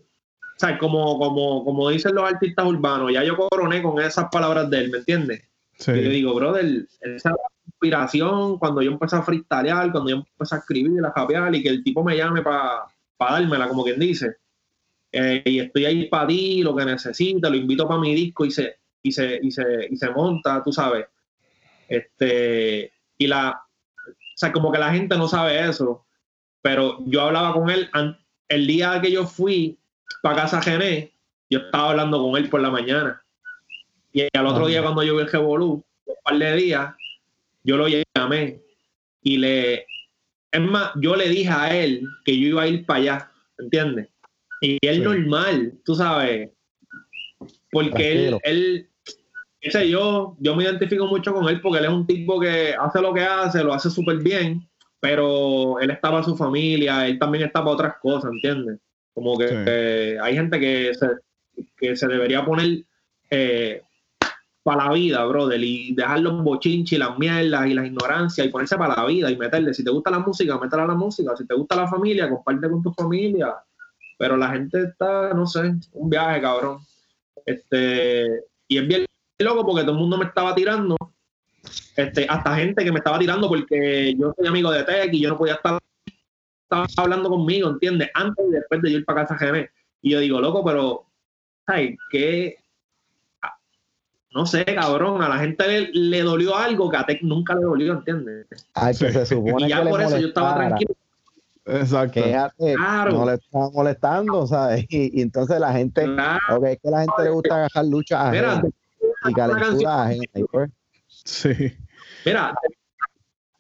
¿Sabes? Como, como, como dicen los artistas urbanos, ya yo coroné con esas palabras de él, ¿me entiendes? Sí. Y yo digo, brother, esa inspiración cuando yo empecé a freestylear, cuando yo empecé a escribir, a japear y que el tipo me llame para dármela, como quien dice. Eh, y estoy ahí para ti, lo que necesite, lo invito para mi disco y se, y se, y se, y se monta, tú sabes. Este, y la, o sea, como que la gente no sabe eso, pero yo hablaba con él el día que yo fui para casa Gené, yo estaba hablando con él por la mañana. Y al otro día cuando yo vi el Revolú, un par de días, yo lo llamé y le, es más, yo le dije a él que yo iba a ir para allá, ¿entiendes? Y él normal, tú sabes, porque él, él, ese yo, yo me identifico mucho con él porque él es un tipo que hace lo que hace, lo hace súper bien, pero él está para su familia, él también está para otras cosas, ¿entiendes? Como que, hay gente que se, que se debería poner eh, para la vida, brother, y dejar los bochinches y las mierdas y las ignorancias y ponerse para la vida y meterle. Si te gusta la música, métela a la música. Si te gusta la familia, comparte con tu familia. Pero la gente está, no sé, un viaje, cabrón. Este, y es bien loco porque todo el mundo me estaba tirando. Este, hasta gente que me estaba tirando porque yo soy amigo de Tech y yo no podía estar estaba hablando conmigo, ¿entiendes? Antes y después de ir para casa GM. Y yo digo, loco, pero, ¿sabes? ¿Qué, no sé, cabrón, a la gente le, dolió algo que a Tech nunca le dolió, ¿entiendes? Ay, que se supone y ya por eso yo estaba tranquilo. Exacto. Que claro. no le estaba molestando, ¿sabes? Y, y, entonces la gente, claro. okay, es que la gente le gusta agarrar lucha a y calentura ajena. Pues. Sí. Mira,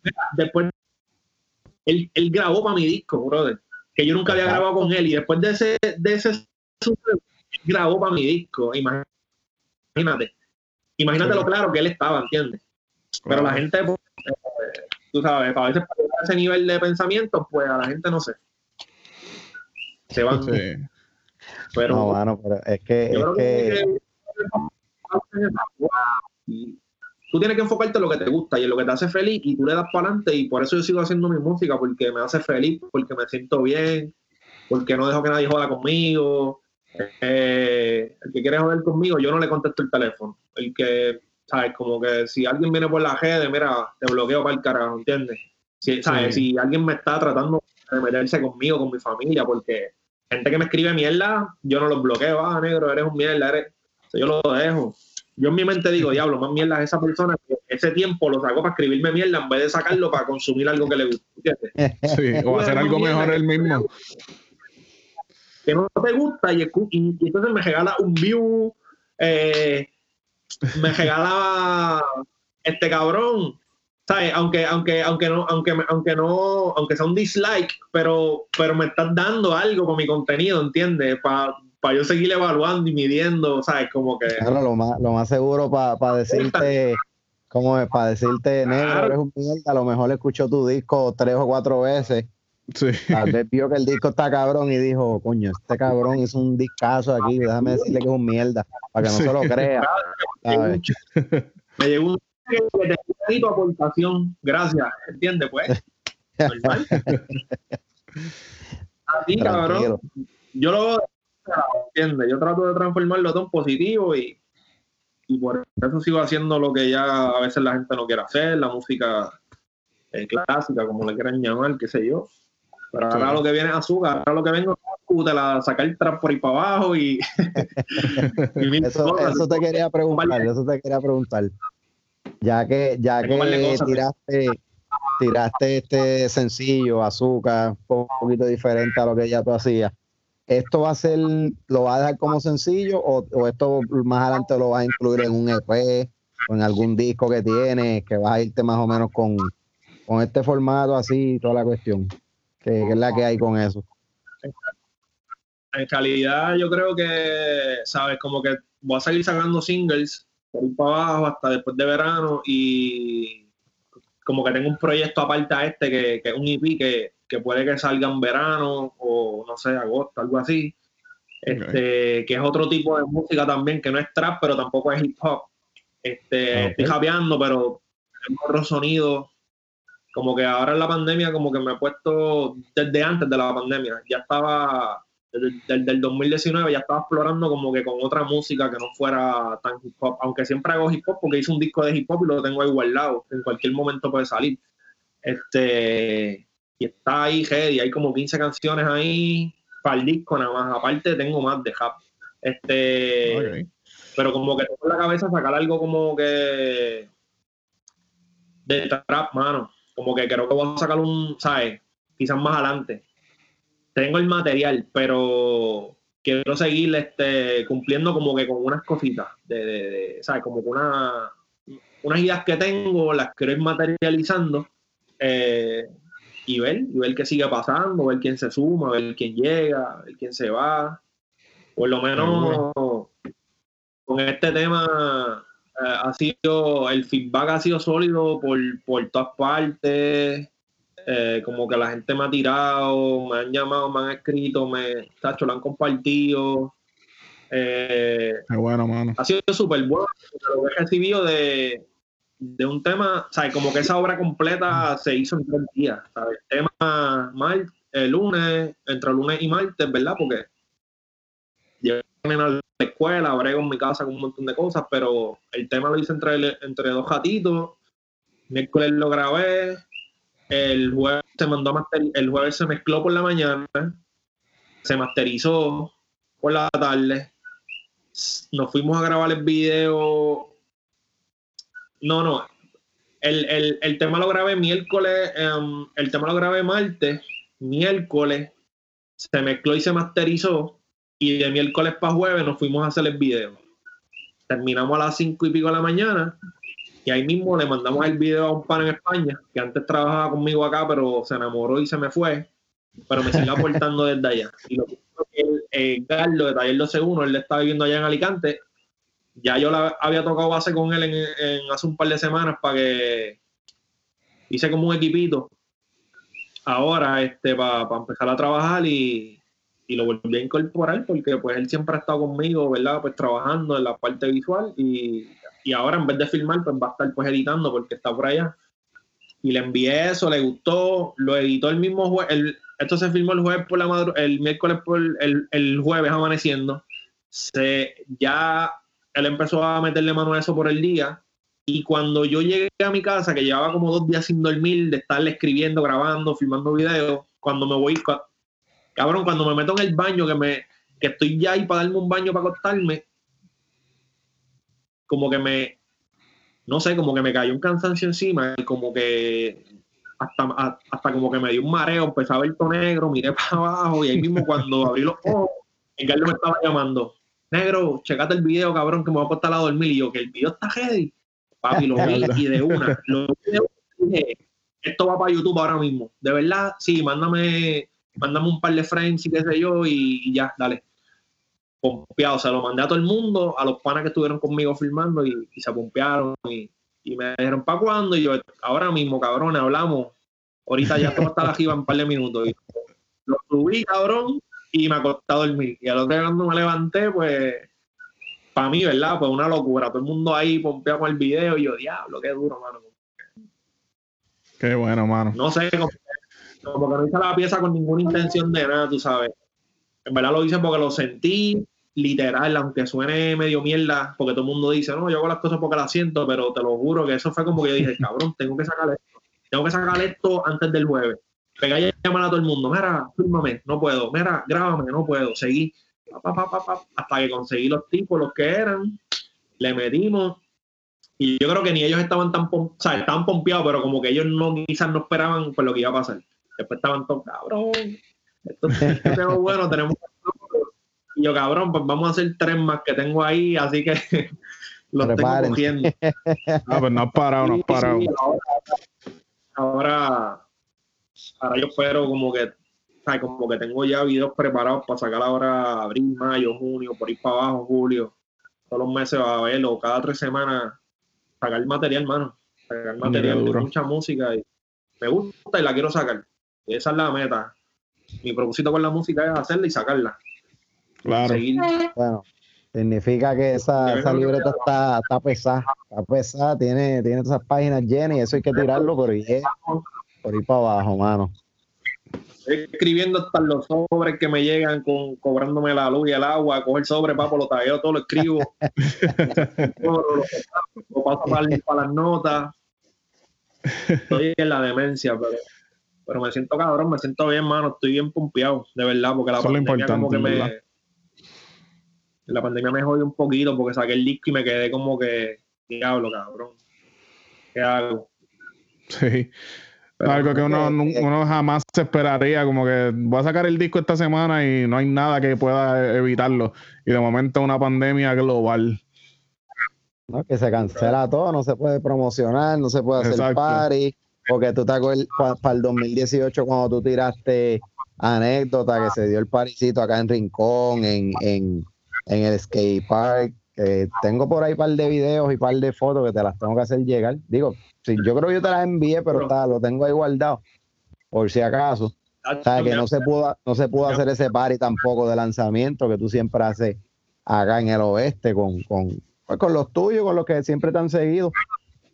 mira, después él, él grabó para mi disco, brother, que yo nunca había grabado con él y después de ese, de ese grabó para mi disco, imagínate. Imagínate lo claro que él estaba, ¿entiendes? Pero la gente, pues, tú sabes, a veces para ese nivel de pensamiento, pues a la gente no sé. Se van. Sí. Pero No, mano, pero es que, yo es creo que, que tú tienes que enfocarte en lo que te gusta y en lo que te hace feliz y tú le das para adelante y por eso yo sigo haciendo mi música porque me hace feliz, porque me siento bien, porque no dejo que nadie joda conmigo. Eh, el que quiere joder conmigo, yo no le contesto el teléfono. El que, ¿sabes? Como que si alguien viene por la red, mira, te bloqueo para el carajo, ¿entiendes? Si, ¿sabes? Sí. si alguien me está tratando de meterse conmigo, con mi familia, porque gente que me escribe mierda, yo no los bloqueo, ah, negro, eres un mierda, eres... Yo lo dejo. Yo en mi mente digo, diablo, más mierda es esa persona que ese tiempo lo sacó para escribirme mierda en vez de sacarlo para consumir algo que le guste. Sí, o hacer algo mejor él mismo. Que no te gusta y, escu- y- y entonces me regala un view, eh, me regala este cabrón. ¿Sabes? Aunque, aunque, aunque no, aunque, aunque no, aunque sea un dislike, pero, pero me estás dando algo con mi contenido, ¿entiendes? Para yo seguir evaluando y midiendo, ¿sabes? Como que. claro, lo más, lo más seguro para decirte, ¿cómo es? Para decirte, negro, eres un mierda, a lo mejor escuchó tu disco tres o cuatro veces, Sí. tal vez vio que el disco está cabrón y dijo, coño, este cabrón hizo un discazo aquí, déjame decirle que es un mierda, para que no Sí. se lo crea. ¿sabes? Me llegó un que te necesito aportación. Gracias. ¿Entiendes? Pues. Normal. Así, cabrón. Yo lo ¿entiendes? Yo trato de transformarlo todo en positivo y, y por eso sigo haciendo lo que ya a veces la gente no quiere hacer, la música eh, clásica, como le quieran llamar, qué sé yo. Pero ahora Sí. lo que viene es azúcar, ahora lo que vengo es la sacar el trap por ahí para abajo y, y Eso, eso te quería preguntar, eso te quería preguntar. Ya que, ya que cosas. tiraste, tiraste este sencillo, azúcar, un poquito diferente a lo que ya tú hacías. ¿Esto va a ser, lo vas a dejar como sencillo o, o esto más adelante lo vas a incluir en un EP o en algún disco que tienes, que vas a irte más o menos con, con este formato así, toda la cuestión? ¿Qué, qué es la que hay con eso? en realidad yo creo que, ¿sabes? Como que voy a seguir sacando singles por ir para abajo hasta después de verano y como que tengo un proyecto aparte a este que, que es un EP que, que puede que salga en verano o no sé, agosto, algo así. Este, que es otro tipo de música también, que no es trap, pero tampoco es hip hop. Este, Ok. estoy japeando, pero tengo otros sonidos. Como que ahora en la pandemia, como que me he puesto desde antes de la pandemia. Ya estaba, desde el 2019, ya estaba explorando como que con otra música que no fuera tan hip hop. Aunque siempre hago hip hop porque hice un disco de hip hop y lo tengo ahí guardado. En cualquier momento puede salir. Este, y está ahí ready. Hay como 15 canciones ahí para el disco nada más. Aparte tengo más de rap. Este, pero como que tengo en la cabeza sacar algo como que de trap, mano. Como que creo que voy a sacar un, ¿sabes? Quizás más adelante. Tengo el material, pero quiero seguir este, cumpliendo como que con unas cositas, de, de- de, ¿sabes? Como que una, unas ideas que tengo, las quiero ir materializando eh, y ver, y ver qué sigue pasando, ver quién se suma, ver quién llega, ver quién se va. Por lo menos con este tema eh, ha sido, el feedback ha sido sólido por, por todas partes. eh, como que la gente me ha tirado, me han llamado, me han escrito, me, tacho, lo han compartido. Eh, Qué bueno, mano. ha sido súper bueno lo que he recibido de, de un tema, ¿sabes? Como que esa obra completa se hizo en tres días, ¿sabes? El tema mar, el lunes, entre lunes y martes, ¿verdad? Porque llegué a la escuela, brego en mi casa con un montón de cosas, pero el tema lo hice entre, entre dos ratitos, miércoles lo grabé, el jueves se mandó a master, el jueves se mezcló por la mañana, se masterizó por la tarde, nos fuimos a grabar el video. No, no. El, el- el tema lo grabé miércoles, em, el tema lo grabé martes, miércoles, se mezcló y se masterizó, y de miércoles para jueves nos fuimos a hacer el video. Terminamos a las cinco y pico de la mañana, Y ahí mismo le mandamos el video a un pan en España, que antes trabajaba conmigo acá, pero se enamoró y se me fue. Pero me sigue aportando desde allá. Y lo que el, eh, Carlos de Taller 12-1, él estaba viviendo allá en Alicante. Ya yo la, había tocado base con él en, hace un par de semanas para que hice como un equipito. Ahora, este, para empezar a trabajar y, y lo volví a incorporar porque pues él siempre ha estado conmigo, ¿verdad? Pues trabajando en la parte visual y, y ahora en vez de filmar pues va a estar pues editando porque está por allá. Y le envié eso, le gustó, lo editó el mismo jueves, esto se filmó el jueves por la madrugada, el miércoles por el, el, jueves amaneciendo. Se, ya él empezó a meterle mano a eso por el día. Y cuando yo llegué a mi casa, que llevaba como dos días sin dormir, de estarle escribiendo, grabando, filmando videos, cuando me voy, Cabrón, cuando me meto en el baño, que me que estoy ya ahí para darme un baño para acostarme, como que me, no sé, como que me cayó un cansancio encima y como que hasta, hasta como que me dio un mareo, empecé a ver todo negro, miré para abajo y ahí mismo cuando abrí los ojos, el Carlos me estaba llamando, negro, checate el video, cabrón, que me voy a acostar a dormir y yo, que el video está heavy. Papi, lo vi y de una, lo dije, esto va para YouTube ahora mismo. De verdad, sí, mándame mandame un par de frames y qué sé yo, y, ya, dale. Pompeado, se lo mandé a todo el mundo, a los panas que estuvieron conmigo filmando y, se pompearon y, me dijeron, ¿para cuándo? Y yo, ahora mismo, cabrón, hablamos. Ahorita ya todo está la jiba en un par de minutos. Y lo subí, cabrón, y me acosté a dormir. Y al otro día cuando me levanté, pues, para mí, ¿verdad? Pues una locura. Todo el mundo ahí pompeado con el video y yo, diablo, qué duro, mano. Qué bueno, mano. No sé como que no hice la pieza con ninguna intención de nada, tú sabes. En verdad lo hice porque lo sentí, literal, aunque suene medio mierda, porque todo el mundo dice, no, yo hago las cosas porque las siento, pero te lo juro que eso fue como que yo dije, cabrón, tengo que sacar esto, tengo que sacar esto antes del jueves. Pegar llamar a todo el mundo, mira, fírmame, no puedo, mira, grábame, no puedo, seguí, hasta que conseguí los tipos, los que eran, le metimos, y yo creo que ni ellos estaban tan, o sea, estaban pompeados, pero como que ellos no quizás no esperaban por lo que iba a pasar. Después estaban todos, cabrón, esto, es bueno, tenemos... Y yo, cabrón, pues vamos a hacer tres más que tengo ahí, así que los tengo cogiendo. Ah, pues no has parado, no has parado. ahora, ahora, yo espero como que, ¿sabes? como que tengo ya videos preparados para sacar ahora abril, mayo, junio, por ir para abajo, julio. Todos los meses va a verlo, cada tres semanas, sacar material, mano. Sacar material, mucha música y me gusta y la quiero sacar. Esa es la meta. Mi propósito con la música es hacerla y sacarla. Claro. Bueno, significa que esa, esa libreta está, está pesada, está pesada, tiene, tiene esas páginas llenas y eso hay que tirarlo por ir, por ir para abajo, mano. Estoy escribiendo hasta los sobres que me llegan con cobrándome la luz y el agua, coger sobre, papo, lo tagueo, todo lo escribo. lo, paso para, para las notas. Estoy en la demencia, pero pero me siento cabrón, me siento bien, mano, estoy bien pumpeado, de verdad, porque la pandemia como que me... La pandemia me jodió un poquito porque saqué el disco y me quedé como que, diablo, cabrón. ¿Qué hago? Sí. Algo que uno, uno, jamás se esperaría, como que voy a sacar el disco esta semana y no hay nada que pueda evitarlo. Y de momento una pandemia global. No, que se cancela todo, no se puede promocionar, no se puede hacer party. Porque tú te acuerdas para el 2018 cuando tú tiraste anécdota que se dio el parisito acá en Rincón, en, en, en el skate park. Tengo por ahí un par de videos y un par de fotos que te las tengo que hacer llegar. Digo, sí, yo creo que yo te las envié, pero está, lo tengo ahí guardado, por si acaso. O sea, que no se pudo, no se pudo hacer ese party tampoco de lanzamiento que tú siempre haces acá en el oeste con, con, pues, con los tuyos, con los que siempre te han seguido.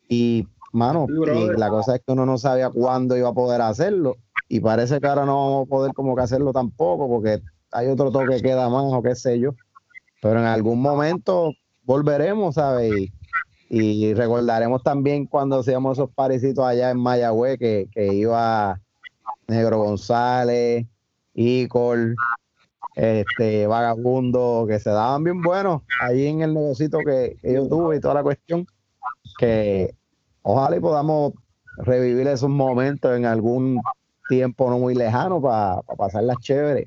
Y mano, la cosa es que uno no sabía cuándo iba a poder hacerlo y parece que ahora no vamos a poder como que hacerlo tampoco porque hay otro toque que queda más o qué sé yo. Pero en algún momento volveremos, ¿sabes? Y, recordaremos también cuando hacíamos esos parecitos allá en Mayagüez que, iba Negro González, Icol, este, Vagabundo, que se daban bien buenos ahí en el negocito que, que yo tuve y toda la cuestión. Que ojalá y podamos revivir esos momentos en algún tiempo no muy lejano para pasarlas chévere,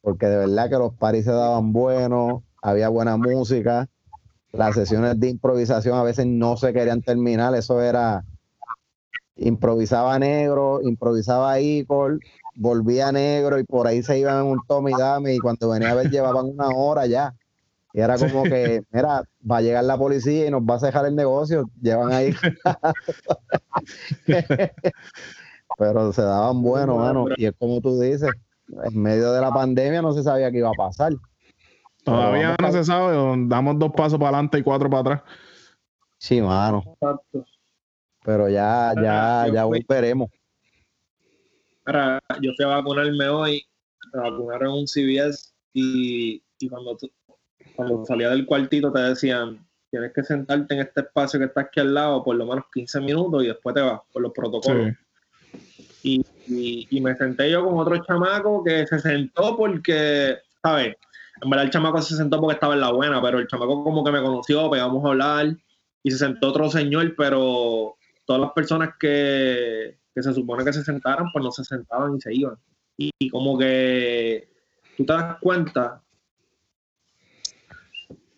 porque de verdad que los paris se daban buenos, había buena música las sesiones de improvisación a veces no se querían terminar, eso era improvisaba negro, improvisaba Icor, volvía negro y por ahí se iban un tome y dame y cuando venía a ver llevaban una hora ya. Y era como que, mira, va a llegar la policía y nos va a cejar el negocio, llevan ahí. Pero se daban buenos, mano. Y es como tú dices, en medio de la pandemia no se sabía qué iba a pasar. Todavía no se sabe, damos dos pasos para adelante y cuatro para atrás. Sí, mano. Pero ya, ya, ya volveremos. Ahora, yo fui a vacunarme hoy, me vacunaron un CVS y, y cuando, cuando salía del cuartito te decían, tienes que sentarte en este espacio que está aquí al lado por lo menos 15 minutos y después te vas por los protocolos. Y, y, me senté yo con otro chamaco que se sentó porque, ¿sabes? En verdad el chamaco se sentó porque estaba en la buena, pero el chamaco como que me conoció, pegamos a hablar y se sentó otro señor, pero todas las personas que, que se supone que se sentaran, pues no se sentaban y se iban. Y, como que tú te das cuenta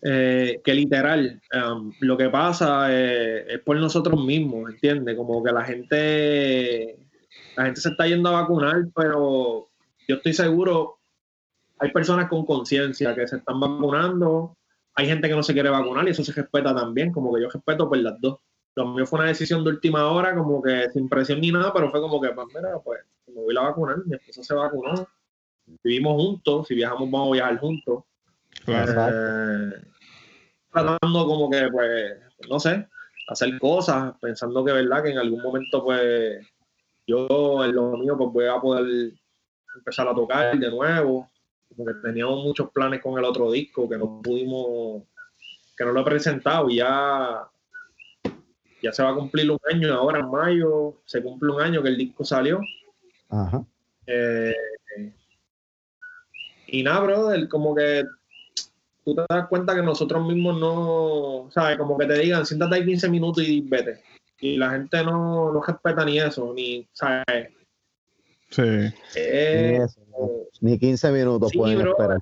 eh, que literal um, lo que pasa eh, es por nosotros mismos, ¿entiendes? Como que la gente, la gente se está yendo a vacunar, pero yo estoy seguro hay personas con conciencia que se están vacunando, hay gente que no se quiere vacunar y eso se respeta también, como que yo respeto por las dos. Lo mío fue una decisión de última hora, como que sin presión ni nada, pero fue como que, pues mira, pues me voy a vacunar, mi esposa se vacunó, vivimos juntos, si viajamos vamos a viajar juntos. Eh, tratando como que, pues, no sé, hacer cosas, pensando que, verdad, que en algún momento, pues, yo en lo mío, pues voy a poder empezar a tocar de nuevo porque teníamos muchos planes con el otro disco que no pudimos, que no lo he presentado y ya, ya se va a cumplir un año, ahora en mayo se cumple un año que el disco salió. Ajá. Eh, y nada, brother, como que tú te das cuenta que nosotros mismos no, ¿sabes? Como que te digan, siéntate ahí 15 minutos y vete. Y la gente no, no respeta ni eso, ni, ¿sabes? Sí. Eh, ni 15 minutos pueden esperar.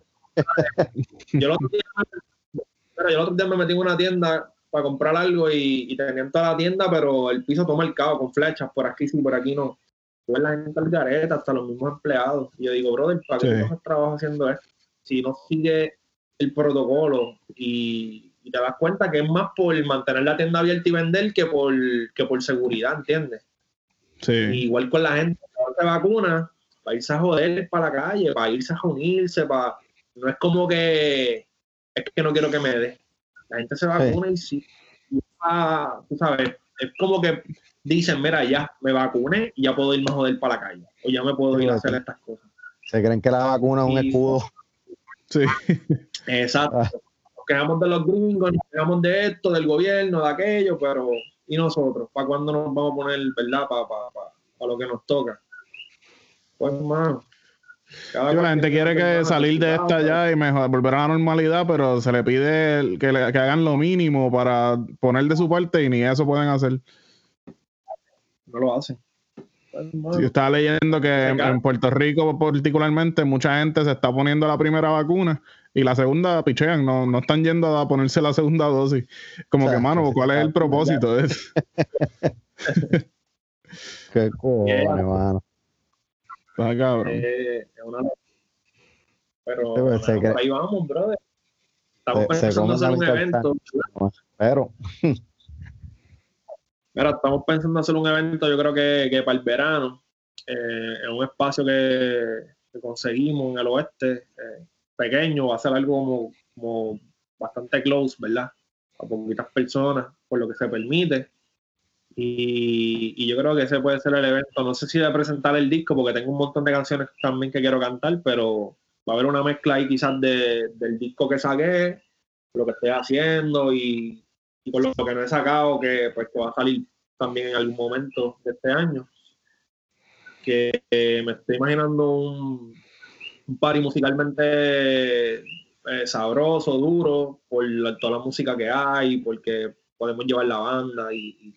yo, el otro día, me metí en una tienda para comprar algo y, y tenían toda la tienda, pero el piso todo marcado con flechas, por aquí sí, por aquí no. Tú ves la gente al gareta, hasta los mismos empleados. Y yo digo, brother, ¿para qué no estás trabajo haciendo esto? Si no sigue el protocolo y, y, te das cuenta que es más por mantener la tienda abierta y vender que por, que por seguridad, ¿entiendes? Sí. igual con la gente se vacuna, para irse a joder para la calle, para irse a reunirse, para... No es como que es que no quiero que me dé. La gente se vacuna y sí, tú sabes, es como que dicen, mira, ya me vacuné y ya puedo irme a joder para la calle, o ya me puedo ir a hacer estas cosas. Se creen que la vacuna es un escudo. Sí. Exacto. Ah. Nos quejamos de los gringos, nos quejamos de esto, del gobierno, de aquello, pero ¿y nosotros? ¿Para cuándo nos vamos a poner, verdad, para, para, para lo que nos toca? Pues, la gente quiere que salir de esta ya y mejor, volver a la normalidad, pero se le pide que, que hagan lo mínimo para poner de su parte y ni eso pueden hacer. No lo hacen. Pues, yo estaba leyendo que en, Puerto Rico particularmente mucha gente se está poniendo la primera vacuna y la segunda pichean, no, no están yendo a ponerse la segunda dosis. Como que, mano, ¿cuál es el propósito de eso? Qué cojones, hermano. Eh, pero ahí vamos, brother. Estamos pensando hacer un evento. Pero. Mira, estamos pensando hacer un evento, yo creo que, que para el verano, eh, en un espacio que, conseguimos en el oeste, eh, pequeño, va a ser algo como, como bastante close, ¿verdad? A poquitas personas, por lo que se permite. Y, yo creo que ese puede ser el evento. No sé si de presentar el disco, porque tengo un montón de canciones también que quiero cantar, pero va a haber una mezcla ahí quizás de, del disco que saqué, lo que estoy haciendo y, con lo que no he sacado, que pues que va a salir también en algún momento de este año. Que me estoy imaginando un, un party musicalmente eh, sabroso, duro, por toda la música que hay, porque podemos llevar la banda y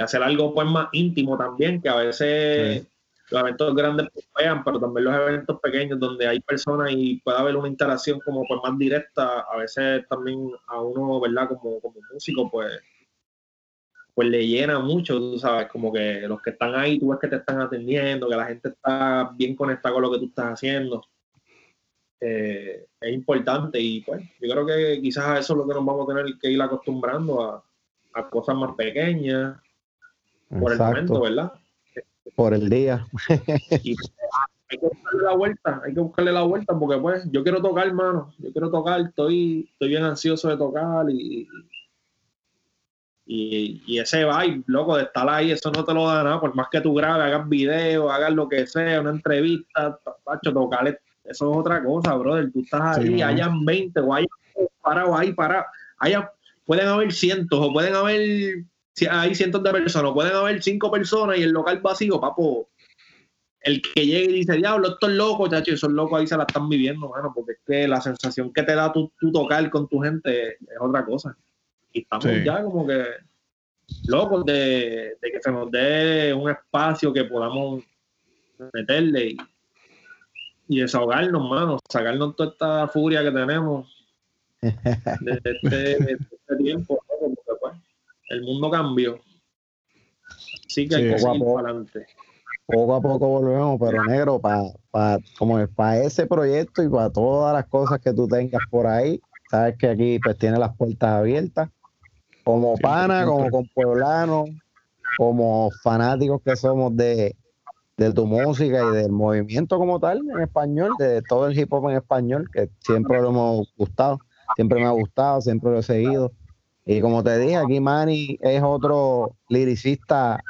hacer algo pues más íntimo también, que a veces los eventos grandes vean, pero también los eventos pequeños donde hay personas y puede haber una interacción como pues más directa, a veces también a uno, ¿verdad? Como, como músico, pues pues le llena mucho, tú sabes, como que los que están ahí, tú ves que te están atendiendo, que la gente está bien conectada con lo que tú estás haciendo. Eh, es importante y pues yo creo que quizás a eso es lo que nos vamos a tener que ir acostumbrando a, a cosas más pequeñas por el momento, ¿verdad? Por el día. y hay que buscarle la vuelta, hay que buscarle la vuelta porque pues yo quiero tocar, hermano, yo quiero tocar, estoy, estoy bien ansioso de tocar y, y, y, ese vibe, loco, de estar ahí, eso no te lo da nada, por más que tú grabes, hagas video, hagas lo que sea, una entrevista, pacho, tocar, eso es otra cosa, brother, tú estás ahí, hayan 20 o hayan parado ahí, parado, haya, pueden haber cientos o pueden haber hay cientos de personas, pueden haber cinco personas y el local vacío, papo. El que llegue y dice, diablo, estos locos, chacho, esos locos ahí se la están viviendo, mano, porque es que la sensación que te da tu, tocar con tu gente es otra cosa. Y estamos ya como que locos de, que se nos dé un espacio que podamos meterle y, y desahogarnos, mano, sacarnos toda esta furia que tenemos de este, de este tiempo el mundo cambió. Así que hay que seguir adelante. Poco a poco volvemos, pero negro, para pa, como para ese proyecto y para todas las cosas que tú tengas por ahí, sabes que aquí pues tiene las puertas abiertas. Como pana, como con pueblanos, como fanáticos que somos de, de tu música y del movimiento como tal en español, de todo el hip hop en español, que siempre lo hemos gustado, siempre me ha gustado, siempre lo he seguido. Y como te dije, aquí Manny es otro liricista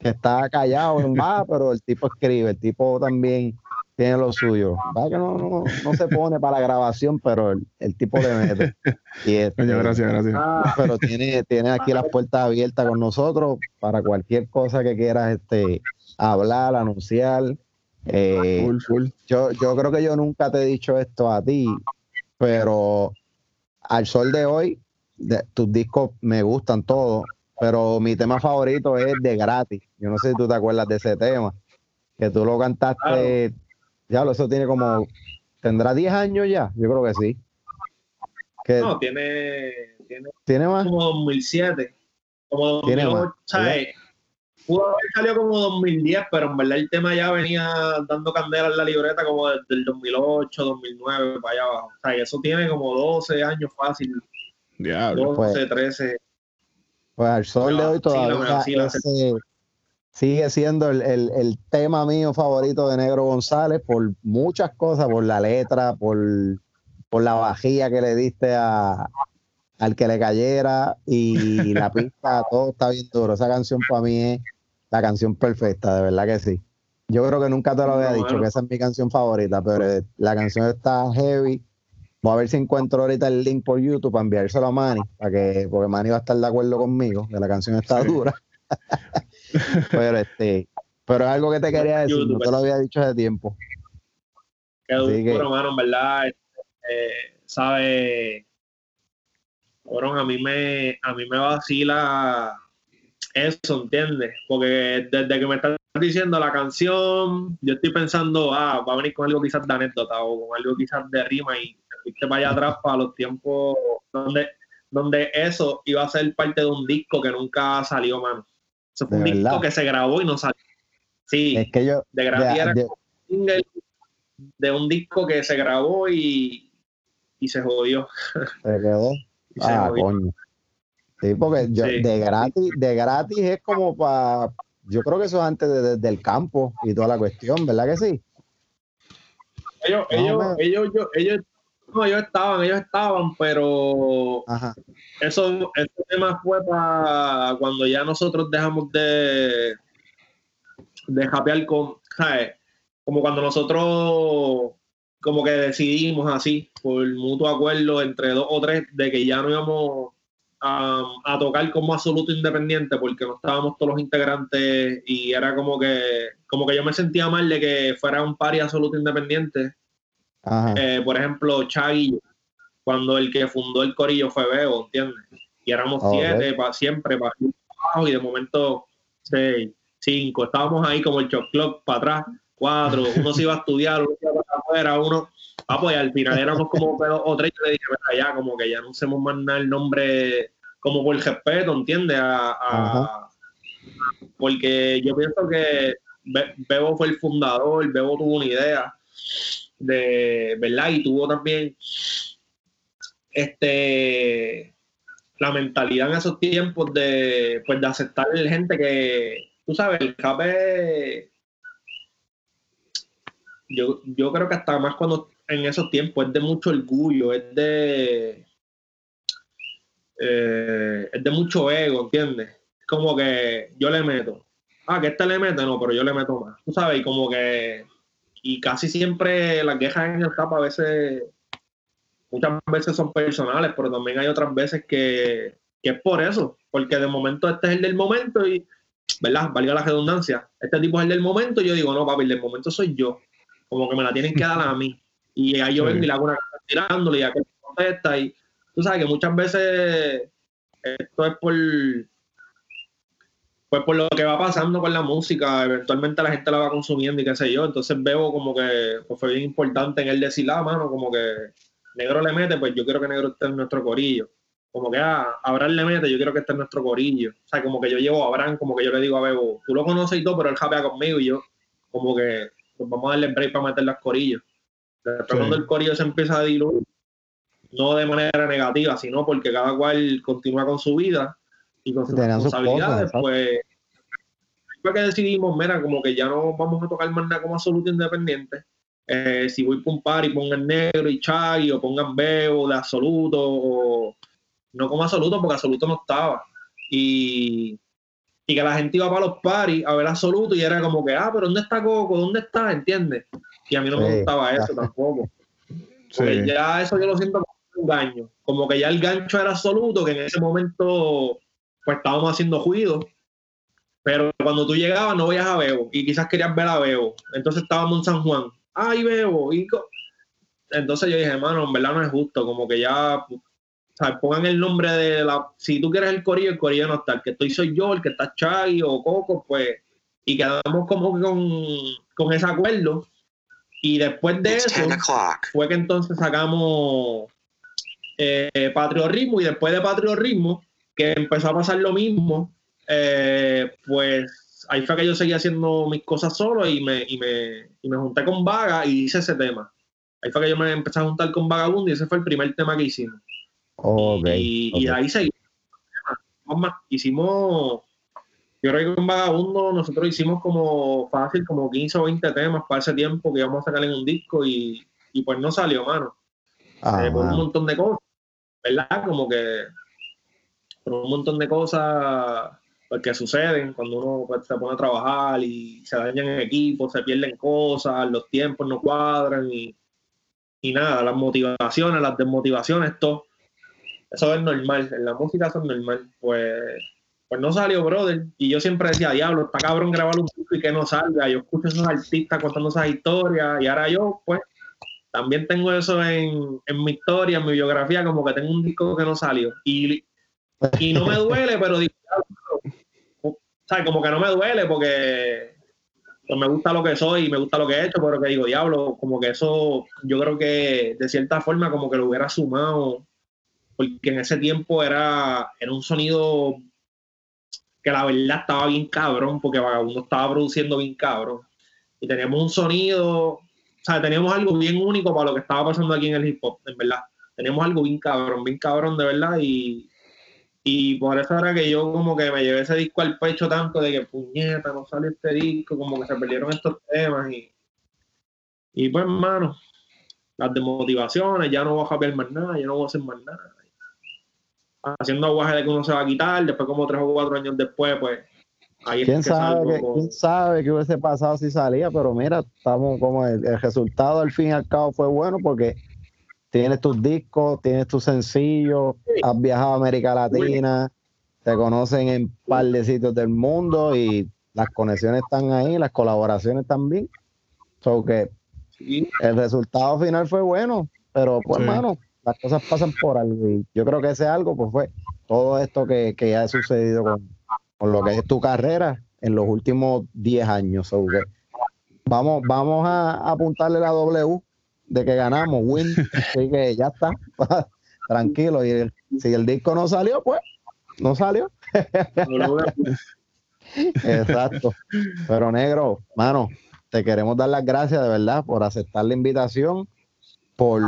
que está callado en va, pero el tipo escribe, el tipo también tiene lo suyo. Que no, no, no, se pone para la grabación, pero el, tipo le mete. Y este, gracias, gracias. Pero tiene, tiene aquí las puertas abiertas con nosotros para cualquier cosa que quieras este, hablar, anunciar. Eh, Yo, yo creo que yo nunca te he dicho esto a ti, pero al sol de hoy tus discos me gustan todos, pero mi tema favorito es de gratis. Yo no sé si tú te acuerdas de ese tema, que tú lo cantaste, ya eso tiene como, tendrá 10 años ya, yo creo que sí. no, tiene, tiene, ¿tiene más? como 2007, como 2008, ¿sabes? Pudo haber salido como 2010, pero en verdad el tema ya venía dando candela en la libreta como desde el 2008, 2009, para allá abajo. O sea, eso tiene como 12 años fácil Diablo. 12, 13. Pues al sol de hoy todavía sigue siendo el, tema mío favorito de Negro González por muchas cosas, por la letra, por, por la vajilla que le diste a, al que le cayera y la pista, todo está bien duro. Esa canción para mí es la canción perfecta, de verdad que sí. Yo creo que nunca te lo había dicho, que esa es mi canción favorita, pero la canción está heavy Voy a ver si encuentro ahorita el link por YouTube para enviárselo a Manny, para que, porque Manny va a estar de acuerdo conmigo, que la canción está dura. pero este, pero es algo que te quería decir, no te lo había dicho hace tiempo. Qué duro, hermano, en verdad. Eh, sabe, a mí me, a mí me vacila eso, ¿entiendes? Porque desde que me estás diciendo la canción, yo estoy pensando, ah, va a venir con algo quizás de anécdota o con algo quizás de rima y te vaya atrás para los tiempos donde, donde eso iba a ser parte de un disco que nunca salió, mano. Eso fue un disco que se grabó y no salió. Sí, es que yo, de gratis era de un disco que se grabó y, y se jodió. Se quedó. ah, coño. Sí, porque yo, de gratis, de gratis es como para, yo creo que eso es antes de, del campo y toda la cuestión, ¿verdad que sí? Ellos, ellos, ellos, ellos, no, ellos estaban, ellos estaban, pero eso, ese tema fue para cuando ya nosotros dejamos de de japear con, ¿sabes? Como cuando nosotros como que decidimos así, por mutuo acuerdo entre dos o tres, de que ya no íbamos a, tocar como absoluto independiente porque no estábamos todos los integrantes y era como que como que yo me sentía mal de que fuera un pari absoluto independiente eh, por ejemplo, Chagui, cuando el que fundó el corillo fue Bebo, ¿entiendes? Y éramos siete para siempre, para abajo, y de momento, sí, cinco. Estábamos ahí como el shot clock para atrás, cuatro. Uno se iba a estudiar, uno se iba para afuera, uno. Ah, pues al final éramos como dos o tres. Yo le dije, ya, como que ya no hacemos más nada el nombre como por respeto, ¿entiendes? A, porque yo pienso que Bebo fue el fundador, Bebo tuvo una idea de, ¿verdad? Y tuvo también este la mentalidad en esos tiempos de, pues, de aceptar gente que, tú sabes, el cape, yo, yo creo que hasta más cuando en esos tiempos es de mucho orgullo, es de, eh, es de mucho ego, ¿entiendes? Como que yo le meto, ah, que este le mete, no, pero yo le meto más, tú sabes, y como que, y casi siempre las quejas en el capa a veces muchas veces son personales, pero también hay otras veces que, es por eso, porque de momento este es el del momento y, ¿verdad? Valga la redundancia, este tipo es el del momento y yo digo, no, papi, el del momento soy yo, como que me la tienen que dar a mí. Y ahí yo vengo y le hago una tirándole y aquel contesta y tú sabes que muchas veces esto es por pues por lo que va pasando con la música, eventualmente la gente la va consumiendo y qué sé yo, entonces veo como que pues, fue bien importante en él decir, la ah, mano, como que Negro le mete, pues yo quiero que Negro esté en nuestro corillo. Como que ah, Abraham le mete, yo quiero que esté en nuestro corillo. O sea, como que yo llevo a Abraham, como que yo le digo a Bebo, tú lo conoces y todo, pero él japea conmigo y yo, como que pues vamos a darle break para meter las corillos. Después cuando el corillo se empieza a diluir, no de manera negativa, sino porque cada cual continúa con su vida y con sus responsabilidades, pues fue que decidimos, mira, como que ya no vamos a tocar más nada como absoluto independiente eh, si voy por un par y pongan negro y chai o pongan bebo de absoluto o no como absoluto porque absoluto no estaba. Y, y que la gente iba para los paris a ver absoluto y era como que ah pero dónde está Coco dónde está entiendes y a mí no me gustaba eso tampoco. Ya eso yo lo siento como un gancho como que ya el gancho era absoluto que en ese momento pues estábamos haciendo juicio pero cuando tú llegabas no veías a Bebo y quizás querías ver a Bebo entonces estábamos en San Juan ay, bebo. Y Entonces yo dije, hermano, en verdad no es justo, como que ya, o sea, pongan el nombre de la, si tú quieres el corillo, el corillo no está, el que estoy soy yo, el que está Chai o Coco, pues, y quedamos como con, con ese acuerdo. Y después de eso, fue que entonces sacamos eh, Patriotismo y después de Patriotismo, que empezó a pasar lo mismo, eh, pues ahí fue que yo seguía haciendo mis cosas solo y me, y me, y me junté con Vaga y hice ese tema. Ahí fue que yo me empecé a juntar con Vagabundo y ese fue el primer tema que hicimos. y, y, ahí seguimos. Hicimos, yo creo que con Vagabundo nosotros hicimos como fácil, como 15 o 20 temas para ese tiempo que íbamos a sacar en un disco y, y pues no salió, mano. Eh, por un montón de cosas, ¿verdad? Como que por un montón de cosas porque suceden cuando uno pues, se pone a trabajar y se dañan en equipo, se pierden cosas, los tiempos no cuadran y, y nada, las motivaciones, las desmotivaciones, todo. Eso es normal, en la música eso es normal. Pues, pues no salió, brother. Y yo siempre decía, diablo, está cabrón grabar un disco y que no salga. Yo escucho a esos artistas contando esas historias y ahora yo, pues, también tengo eso en, en mi historia, en mi biografía, como que tengo un disco que no salió. Y, y no me duele, pero digo, sea, como que no me duele porque pues, me gusta lo que soy y me gusta lo que he hecho, pero que digo, diablo, como que eso yo creo que de cierta forma como que lo hubiera sumado, porque en ese tiempo era, era un sonido que la verdad estaba bien cabrón, porque Vagabundo estaba produciendo bien cabrón. Y teníamos un sonido, o sea, teníamos algo bien único para lo que estaba pasando aquí en el hip hop, en verdad. Teníamos algo bien cabrón, bien cabrón de verdad, y, y por eso era que yo como que me llevé ese disco al pecho tanto de que puñeta, no sale este disco, como que se perdieron estos temas y, y pues hermano, las desmotivaciones, ya no voy a japear más nada, ya no voy a hacer más nada. Haciendo aguaje de que uno se va a quitar, después como tres o cuatro años después, pues ahí ¿Quién, sabe ¿Quién sabe qué hubiese pasado si salía? Pero mira, estamos como el, el resultado al fin y al cabo fue bueno porque tienes tus discos, tienes tus sencillos, has viajado a América Latina, te conocen en un par de sitios del mundo y las conexiones están ahí, las colaboraciones también. So que el resultado final fue bueno, pero pues, hermano, las cosas pasan por algo. Y yo creo que ese algo, pues fue todo esto que, que ha sucedido con, con, lo que es tu carrera en los últimos 10 años. So que vamos, vamos a apuntarle la W de que ganamos, win. Así que ya está. Tranquilo. Y el- si el disco no salió, pues no salió. Exacto. Pero negro, mano, te queremos dar las gracias de verdad por aceptar la invitación, por,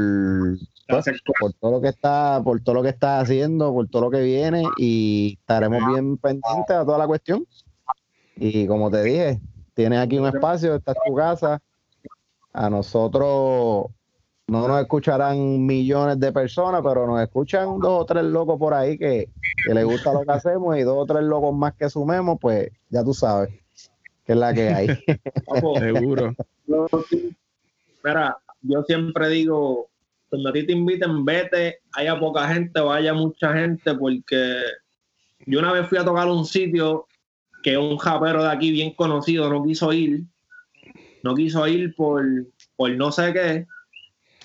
pues, por todo lo que está, por todo lo que estás haciendo, por todo lo que viene y estaremos bien pendientes a toda la cuestión. Y como te dije, tienes aquí un espacio, esta es tu casa. A nosotros no nos escucharán millones de personas, pero nos escuchan dos o tres locos por ahí que, que les gusta lo que hacemos y dos o tres locos más que sumemos, pues ya tú sabes que es la que hay. Seguro. yo- Mira, yo siempre digo, cuando a ti te inviten, vete, haya poca gente o haya mucha gente, porque yo una vez fui a tocar a un sitio que un japero de aquí bien conocido no quiso ir, no quiso ir por, por no sé qué,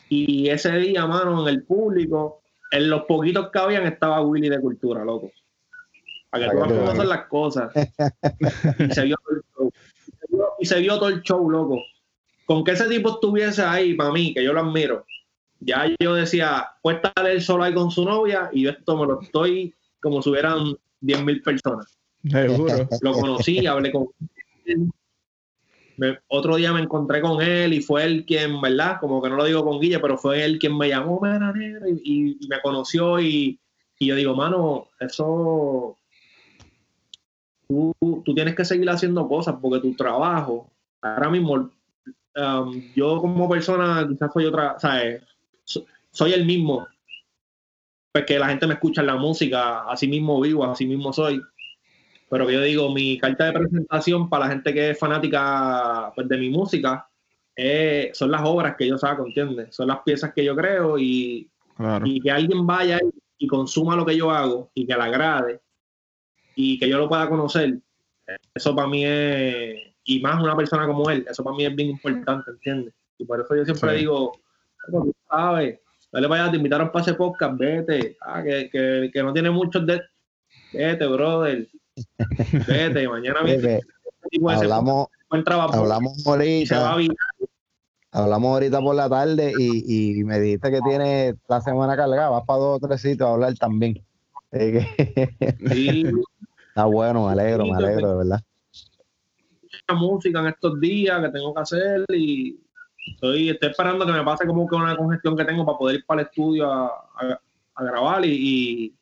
y ese día, mano, en el público, en los poquitos que habían estaba Willy de Cultura, loco. Para que tú veas cómo son las cosas. y se vio todo el show. Y se vio- todo el show, loco con que ese tipo estuviese ahí, para mí, que yo lo admiro, ya yo decía, puede estar él solo ahí con su novia y yo esto me lo estoy como si hubieran 10 mil personas. Seguro. Lo conocí, hablé con él. Otro día me encontré con él y fue él quien, ¿verdad? Como que no lo digo con Guille, pero fue él quien me llamó, y, y- me conoció y, yo digo, mano, eso... Tú, tienes que seguir haciendo cosas porque tu trabajo, ahora mismo, um, yo como persona quizás soy otra, ¿sabes? So- soy el mismo, porque la gente me escucha en la música, así mismo vivo, así mismo soy. Pero que yo digo, mi carta de presentación para la gente que es fanática pues, de mi música eh, son las obras que yo saco, ¿entiendes? Son las piezas que yo creo y, Claro. y que alguien vaya y consuma lo que yo hago y que le agrade y que yo lo pueda conocer, eso para mí es, y más una persona como él, eso para mí es bien importante, ¿entiendes? Y por eso yo siempre Sí. digo, "Bueno, tú sabes, dale para allá, te invitaron para ese podcast, vete, ah, que, que, que no tiene muchos de... Vete, brother. Vete, mañana de hablamos, hablamos ahorita, hablamos ahorita por la tarde y, y me dijiste que tienes la semana cargada, vas para dos o tres sitios a hablar también. Sí, está bueno, me alegro, me alegro, de verdad. mucha música en estos días que tengo que hacer y estoy, estoy esperando que me pase como que una congestión que tengo para poder ir para el estudio a, a- a grabar y, y,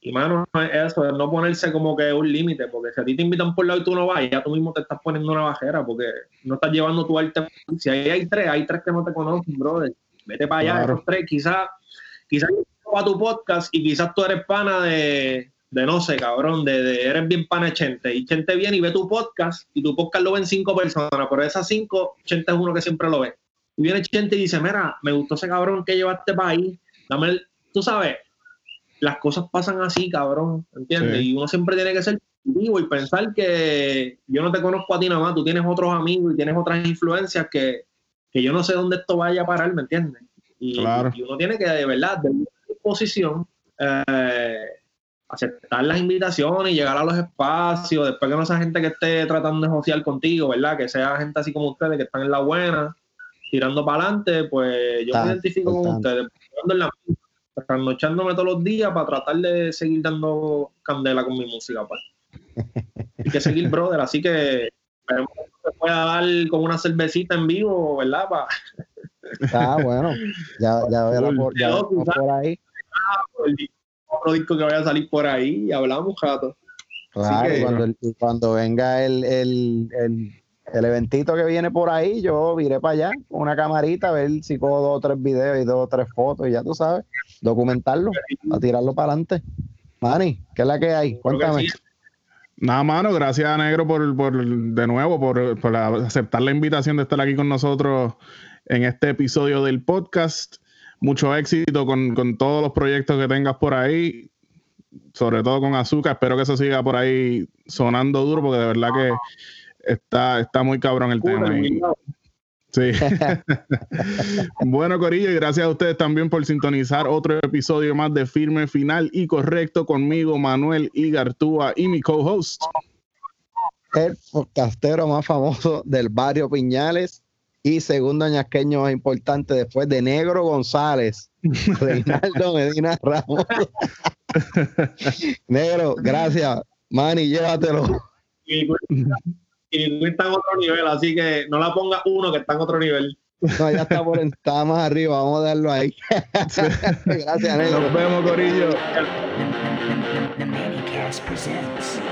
y, mano, eso, es no ponerse como que un límite, porque si a ti te invitan por lado y tú no vas, ya tú mismo te estás poniendo una bajera, porque no estás llevando tu arte. Si ahí hay tres, hay tres que no te conocen, brother. Vete para allá, Claro. esos tres, quizás, quizás a tu podcast y quizás tú eres pana de, de no sé, cabrón, de, de- eres bien pana de Chente. Y Chente viene y ve tu podcast y tu podcast lo ven cinco personas, pero de esas cinco, Chente es uno que siempre lo ve. Y viene Chente y dice, mira, me gustó ese cabrón que llevaste para ahí, dame el, tú sabes, las cosas pasan así, cabrón, ¿entiendes? Sí. Y uno siempre tiene que ser vivo y pensar que yo no te conozco a ti nada más, tú tienes otros amigos y tienes otras influencias que, que yo no sé dónde esto vaya a parar, ¿me entiendes? Y, Claro. y uno tiene que, de verdad, de disposición, eh, aceptar las invitaciones y llegar a los espacios, después que no sea gente que esté tratando de josear contigo, ¿verdad? Que sea gente así como ustedes que están en la buena, tirando para adelante, pues yo me identifico con ustedes, en la trasnochándome todos los días para tratar de seguir dando candela con mi música, pues. Hay que seguir, brother, así que esperemos que se pueda dar con una cervecita en vivo, ¿verdad? Pa- Está bueno, ya, ya verás por, ya verás por ahí. el disco- otro disco que vaya a salir por ahí y hablamos un rato. Claro, que- cuando, el- cuando venga el, el, el, el eventito que viene por ahí, yo iré para allá con una camarita a ver si cojo dos o tres videos y dos o tres fotos y ya tú sabes, documentarlo, a tirarlo para adelante. Manny, ¿qué es la que hay? Cuéntame. Nada, mano, gracias Negro por, por de nuevo por, por aceptar la invitación de estar aquí con nosotros en este episodio del podcast. Mucho éxito con, con todos los proyectos que tengas por ahí, sobre todo con Azúcar. Espero que eso siga por ahí sonando duro, porque de verdad que está, está muy cabrón el tema. y- Sí. bueno, Corillo, y gracias a ustedes también por sintonizar otro episodio más de Firme Final y Correcto conmigo, Manuel Igartúa y mi co-host. el podcastero más famoso del barrio Piñales y segundo ñasqueño más importante después de Negro González, Reinaldo Medina Ramos. Negro, gracias. Manny, llévatelo. Y está en otro nivel, así que no la ponga uno que está en otro nivel. No, ya está, por, está más arriba, vamos a darlo ahí. Gracias. Nos vemos, Corillo. Presents